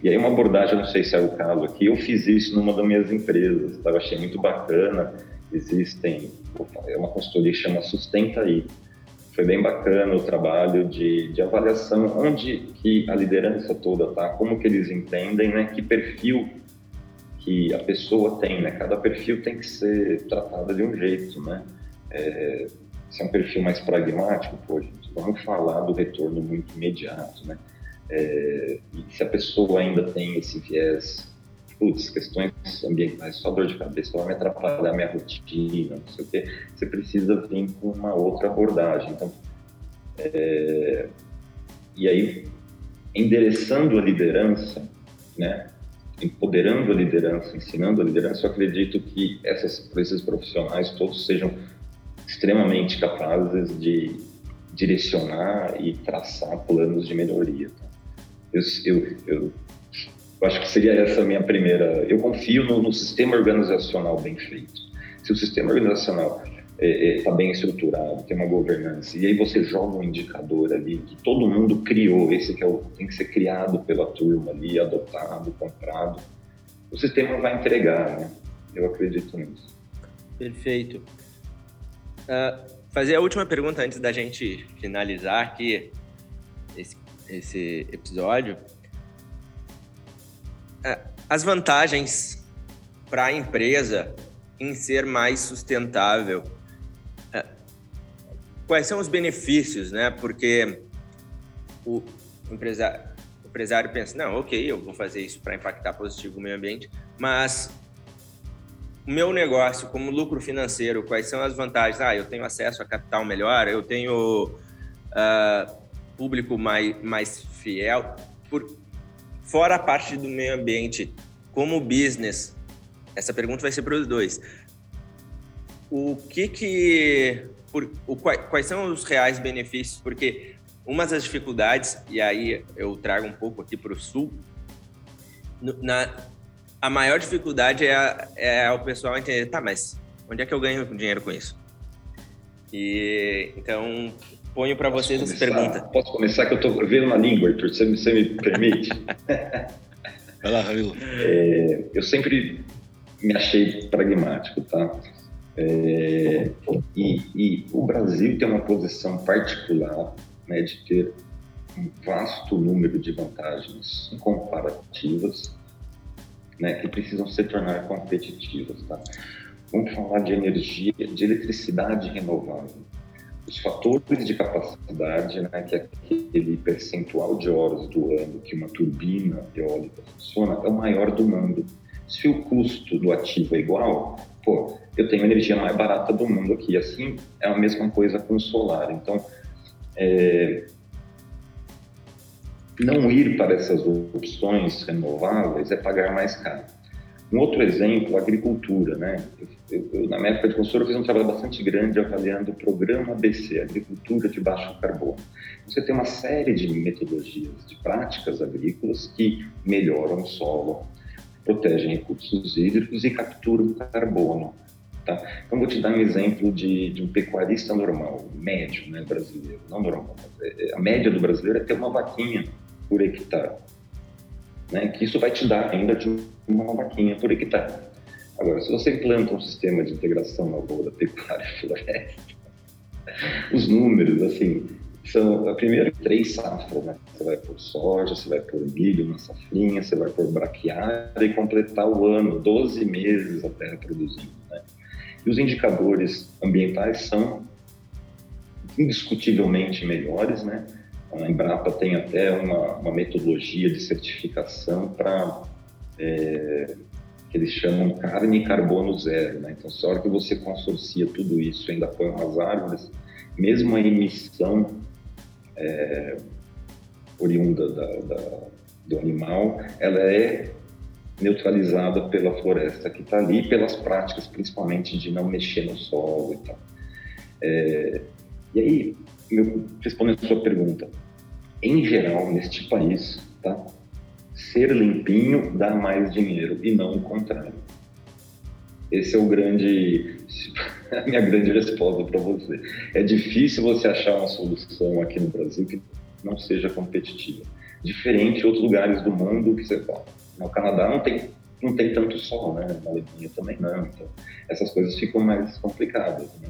e aí uma abordagem, não sei se é o caso aqui, eu fiz isso numa das minhas empresas, tá? eu achei muito bacana, existem, é uma consultoria que chama Sustenta Aí, foi bem bacana o trabalho de, de avaliação, onde que a liderança toda tá, como que eles entendem, né, que perfil que a pessoa tem, né, cada perfil tem que ser tratado de um jeito, né, é, se é um perfil mais pragmático, pô, gente, vamos falar do retorno muito imediato, né, é, e se a pessoa ainda tem esse viés putz, questões ambientais, só dor de cabeça, vai me atrapalhar minha rotina, não sei o quê, você precisa vir com uma outra abordagem. Então, é, e aí, endereçando a liderança, né, empoderando a liderança, ensinando a liderança, eu acredito que essas, esses profissionais todos sejam extremamente capazes de direcionar e traçar planos de melhoria. Tá? Eu, eu, eu eu acho que seria essa a minha primeira. Eu confio no, no sistema organizacional bem feito. Se o sistema organizacional está é, é, tá bem estruturado, tem uma governança, e aí você joga um indicador ali que todo mundo criou, esse que é o, tem que ser criado pela turma ali, adotado, comprado, o sistema vai entregar, né? Eu acredito nisso. Perfeito. Uh, fazer a última pergunta antes da gente finalizar aqui esse, esse episódio. Uh, as vantagens para a empresa em ser mais sustentável quais são os benefícios, né? Porque o empresário, o empresário pensa, não, ok, eu vou fazer isso para impactar positivo o meio ambiente, mas o meu negócio como lucro financeiro, quais são as vantagens? Ah, eu tenho acesso a capital melhor, eu tenho uh, público mais, mais fiel. Por, fora a parte do meio ambiente, como business, essa pergunta vai ser para os dois. O que que por, o, quais são os reais benefícios, porque uma das dificuldades, e aí eu trago um pouco aqui para o sul, na, a maior dificuldade é, a, é o pessoal entender, tá, mas onde é que eu ganho dinheiro com isso? E então ponho para vocês começar, essa pergunta. Posso começar que eu estou vendo na língua, Arthur? Você, você me permite? Vai lá, Ramilo. É, eu sempre me achei pragmático, tá? É, e, e, o Brasil tem uma posição particular né, de ter um vasto número de vantagens comparativas né, que precisam se tornar competitivas. Tá? Vamos falar de energia, de eletricidade renovável. Os fatores de capacidade, né, que é aquele percentual de horas do ano que uma turbina eólica funciona, é o maior do mundo. Se o custo do ativo é igual, pô, eu tenho energia mais barata do mundo aqui. Assim é a mesma coisa com o solar. Então, é, não ir para essas opções renováveis é pagar mais caro. Um outro exemplo, agricultura, né? Eu, eu, na minha época de consultor, eu fiz um trabalho bastante grande avaliando o programa ABC, Agricultura de Baixo Carbono. Você tem uma série de metodologias, de práticas agrícolas que melhoram o solo, protegem recursos hídricos e capturam carbono. Tá? Então, vou te dar um exemplo de, de um pecuarista normal, médio, né, brasileiro, não normal, é, é, a média do brasileiro é ter uma vaquinha por hectare, né, que isso vai te dar renda de uma vaquinha por hectare. Agora, se você implanta um sistema de integração lavoura, pecuária e floresta, os números, assim, são a primeira três safras, né? Você vai por soja, você vai por milho na safrinha, você vai por braquiária e completar o ano, 12 meses a terra produzindo, né? E os indicadores ambientais são indiscutivelmente melhores, né? A Embrapa tem até uma, uma metodologia de certificação para é, que eles chamam carne e carbono zero, né? Então, a hora que você consorcia tudo isso, ainda põe umas árvores, mesmo a emissão é, oriunda da, da, do animal, ela é neutralizada pela floresta que está ali, pelas práticas principalmente de não mexer no solo e tal. É, e aí, respondendo a sua pergunta, em geral, neste país, tá? ser limpinho dá mais dinheiro e não o contrário. Esse é o grande, a minha grande resposta para você. É difícil você achar uma solução aqui no Brasil que não seja competitiva. Diferente de outros lugares do mundo que você fala no Canadá não tem, não tem tanto sol, né? Na Alemanha também não. Então, essas coisas ficam mais complicadas. Né?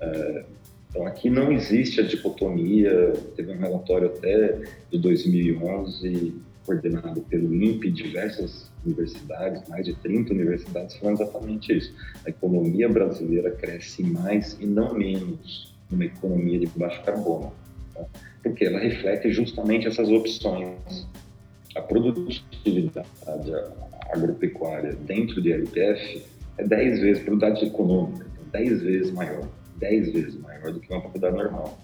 É, então, aqui não existe a dicotomia. Teve um relatório até de 2011, coordenado pelo INPE, diversas universidades, mais de 30 universidades, falando exatamente isso. A economia brasileira cresce mais e não menos numa economia de baixo carbono. Tá? Porque ela reflete justamente essas opções a produtividade agropecuária dentro de LPF é 10 vezes, produtividade econômica, 10 então vezes maior, 10 vezes maior do que uma propriedade normal.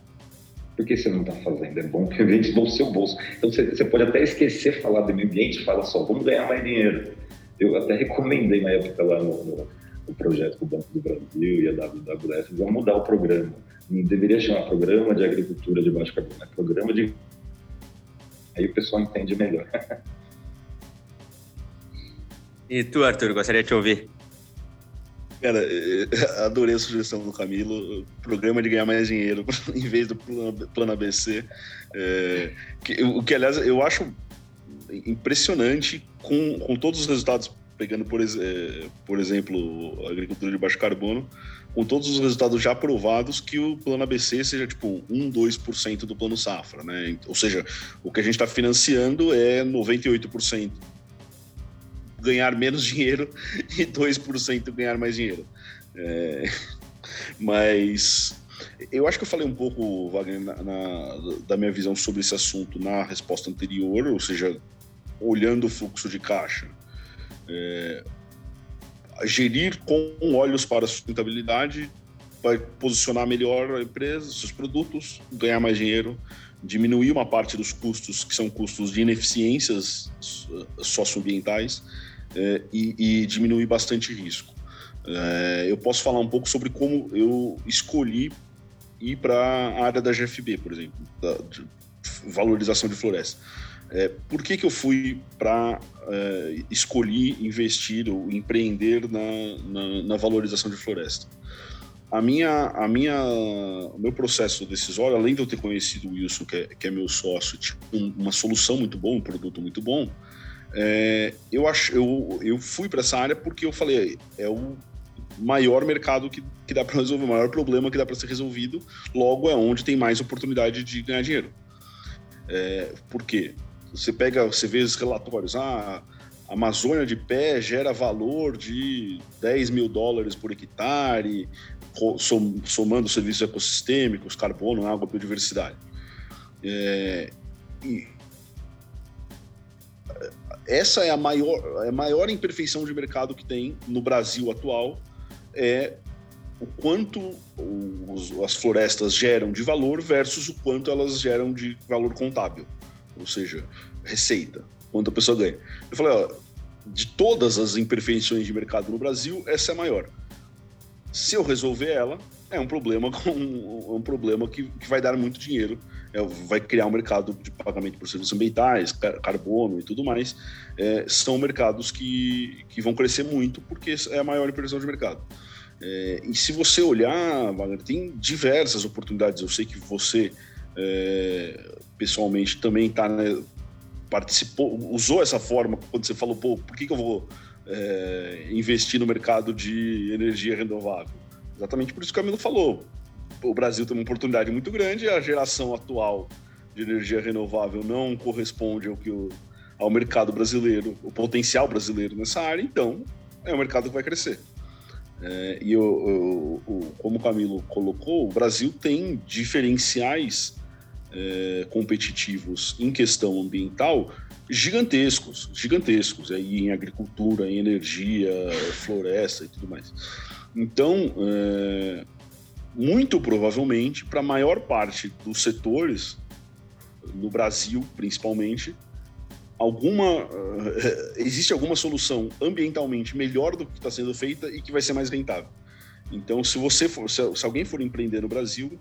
Por que você não está fazendo? É bom que vende do seu bolso. Então você, você pode até esquecer falar do meio ambiente, fala só, vamos ganhar mais dinheiro. Eu até recomendei na época lá no, no, no projeto do Banco do Brasil e a WWF, vamos mudar o programa. Não deveria chamar programa de agricultura de baixo carbono, é programa de Aí o pessoal entende melhor. E tu, Arthur, gostaria de te ouvir? Cara, adorei a sugestão do Camilo. Programa de ganhar mais dinheiro em vez do plano ABC. É, que, o que, aliás, eu acho impressionante com, com todos os resultados, pegando, por, é, por exemplo, a agricultura de baixo carbono, com todos os resultados já provados que o plano ABC seja tipo 1, 2% do plano safra, né? Ou seja, o que a gente está financiando é 98% ganhar menos dinheiro e 2% ganhar mais dinheiro. É, mas eu acho que eu falei um pouco, Wagner, na, na, da minha visão sobre esse assunto na resposta anterior, ou seja, olhando o fluxo de caixa. É, gerir com olhos para a sustentabilidade vai posicionar melhor a empresa, seus produtos, ganhar mais dinheiro, diminuir uma parte dos custos que são custos de ineficiências socioambientais é, e, e, diminuir bastante risco. É, eu posso falar um pouco sobre como eu escolhi ir para a área da GFB, por exemplo, da de valorização de floresta. É, por que, que eu fui para é, escolher investir ou empreender na, na, na, valorização de floresta? A minha, a minha, o meu processo decisório, além de eu ter conhecido o Wilson, que é, que é meu sócio, tinha uma solução muito boa, um produto muito bom, é, eu, ach, eu, eu fui para essa área porque eu falei, é o maior mercado que, que dá para resolver, o maior problema que dá para ser resolvido, logo é onde tem mais oportunidade de ganhar dinheiro. É, por quê? Você pega, você vê os relatórios, ah, a Amazônia de pé gera valor de 10 mil dólares por hectare, somando serviços ecossistêmicos, carbono, água, biodiversidade. É, e essa é a maior, a maior imperfeição de mercado que tem no Brasil atual, é o quanto os, as florestas geram de valor versus o quanto elas geram de valor contábil, ou seja, receita, quanto a pessoa ganha. Eu falei, ó, de todas as imperfeições de mercado no Brasil, essa é a maior. Se eu resolver ela, é um problema com um problema que, que vai dar muito dinheiro, é, vai criar um mercado de pagamento por serviços ambientais, carbono e tudo mais. É, são mercados que, que vão crescer muito porque é a maior impressão de mercado. É, e se você olhar, Wagner, tem diversas oportunidades. Eu sei que você é, pessoalmente também está né, participou, usou essa forma quando você falou, pô, por que, que eu vou é, investir no mercado de energia renovável? Exatamente por isso que o Camilo falou. O Brasil tem uma oportunidade muito grande, a geração atual de energia renovável não corresponde ao que o, ao mercado brasileiro, o potencial brasileiro nessa área, então é um mercado que vai crescer. É, e o, o, como o Camilo colocou, o Brasil tem diferenciais é, competitivos em questão ambiental gigantescos, gigantescos, aí em agricultura, em energia, floresta e tudo mais. Então, é, muito provavelmente, para a maior parte dos setores, no Brasil principalmente, alguma uh, existe alguma solução ambientalmente melhor do que está sendo feita e que vai ser mais rentável. Então, se você for, se, se alguém for empreender no Brasil,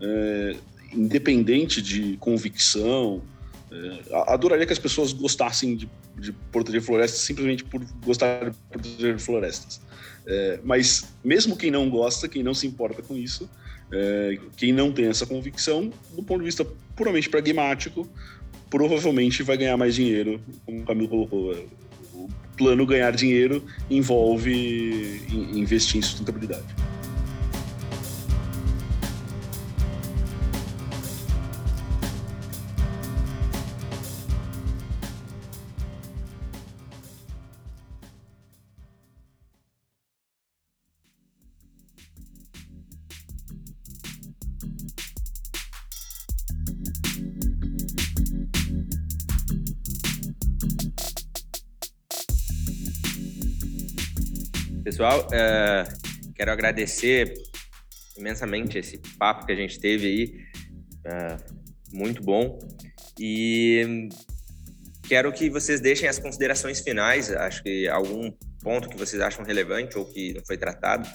é, independente de convicção, é, adoraria que as pessoas gostassem de, de florestas simplesmente por gostar de proteger florestas. É, mas mesmo quem não gosta, quem não se importa com isso, é, quem não tem essa convicção, do ponto de vista puramente pragmático, provavelmente vai ganhar mais dinheiro, como o Camilo colocou. É, o plano ganhar dinheiro envolve investir em sustentabilidade. Pessoal, uh, quero agradecer imensamente esse papo que a gente teve aí, uh, muito bom. E quero que vocês deixem as considerações finais, acho que algum ponto que vocês acham relevante ou que não foi tratado.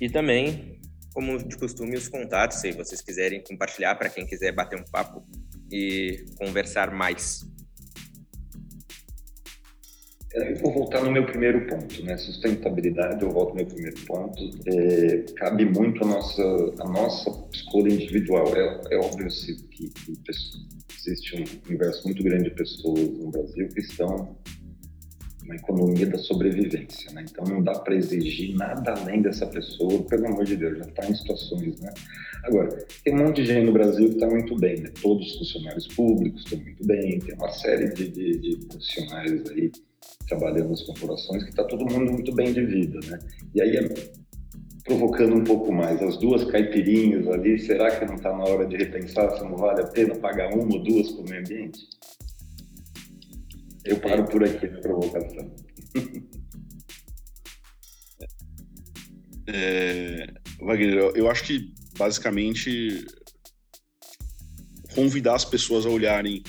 E também, como de costume, os contatos, se vocês quiserem compartilhar para quem quiser bater um papo e conversar mais. Eu vou voltar no meu primeiro ponto, né? Sustentabilidade, eu volto no meu primeiro ponto. É, cabe muito a nossa, a nossa escolha individual. É, é óbvio que, que existe um universo muito grande de pessoas no Brasil que estão uma economia da sobrevivência, né? Então não dá para exigir nada além dessa pessoa, pelo amor de Deus, já está em situações, né? Agora, tem um monte de gente no Brasil que está muito bem, né? Todos os funcionários públicos estão muito bem, tem uma série de, de, de aí trabalhando nas corporações que está todo mundo muito bem de vida, né? E aí provocando um pouco mais, as duas caipirinhas ali, será que não está na hora de repensar se não vale a pena pagar uma ou duas para o meio ambiente? Eu paro por aqui na provocação. É, Wagner, eu acho que basicamente convidar as pessoas a olharem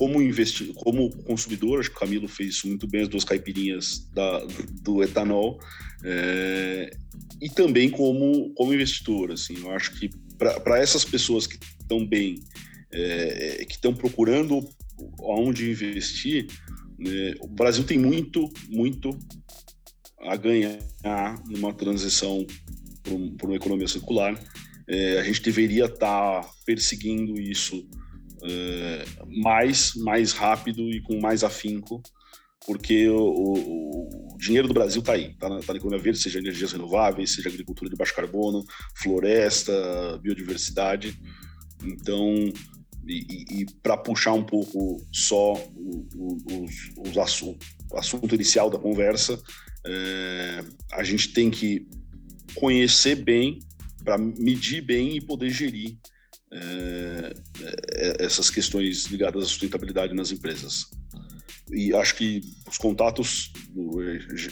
como investir, como consumidor, acho que o Camilo fez isso muito bem, as duas caipirinhas da, do etanol, é, e também como, como investidor, assim, eu acho que para essas pessoas que estão bem, é, que estão procurando onde investir, né, o Brasil tem muito, muito a ganhar numa transição para uma economia circular. É, a gente deveria estar tá perseguindo isso é, mais, mais rápido e com mais afinco, porque o, o, o dinheiro do Brasil está aí, está na, tá na economia verde, seja energias renováveis, seja agricultura de baixo carbono, floresta, biodiversidade. Então, e, e para puxar um pouco só o assunto inicial da conversa, é, a gente tem que conhecer bem para medir bem e poder gerir é, essas questões ligadas à sustentabilidade nas empresas e acho que os contatos,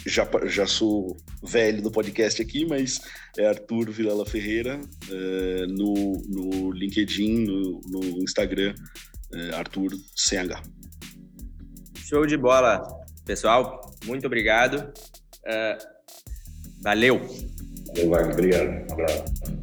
já, já sou velho do podcast aqui, mas é Arthur Vilela Ferreira, é, no, no LinkedIn, no, no Instagram, é, Arthur CH. Show de bola, pessoal. Muito obrigado. Uh, valeu. Valeu, Obrigado. Um abraço.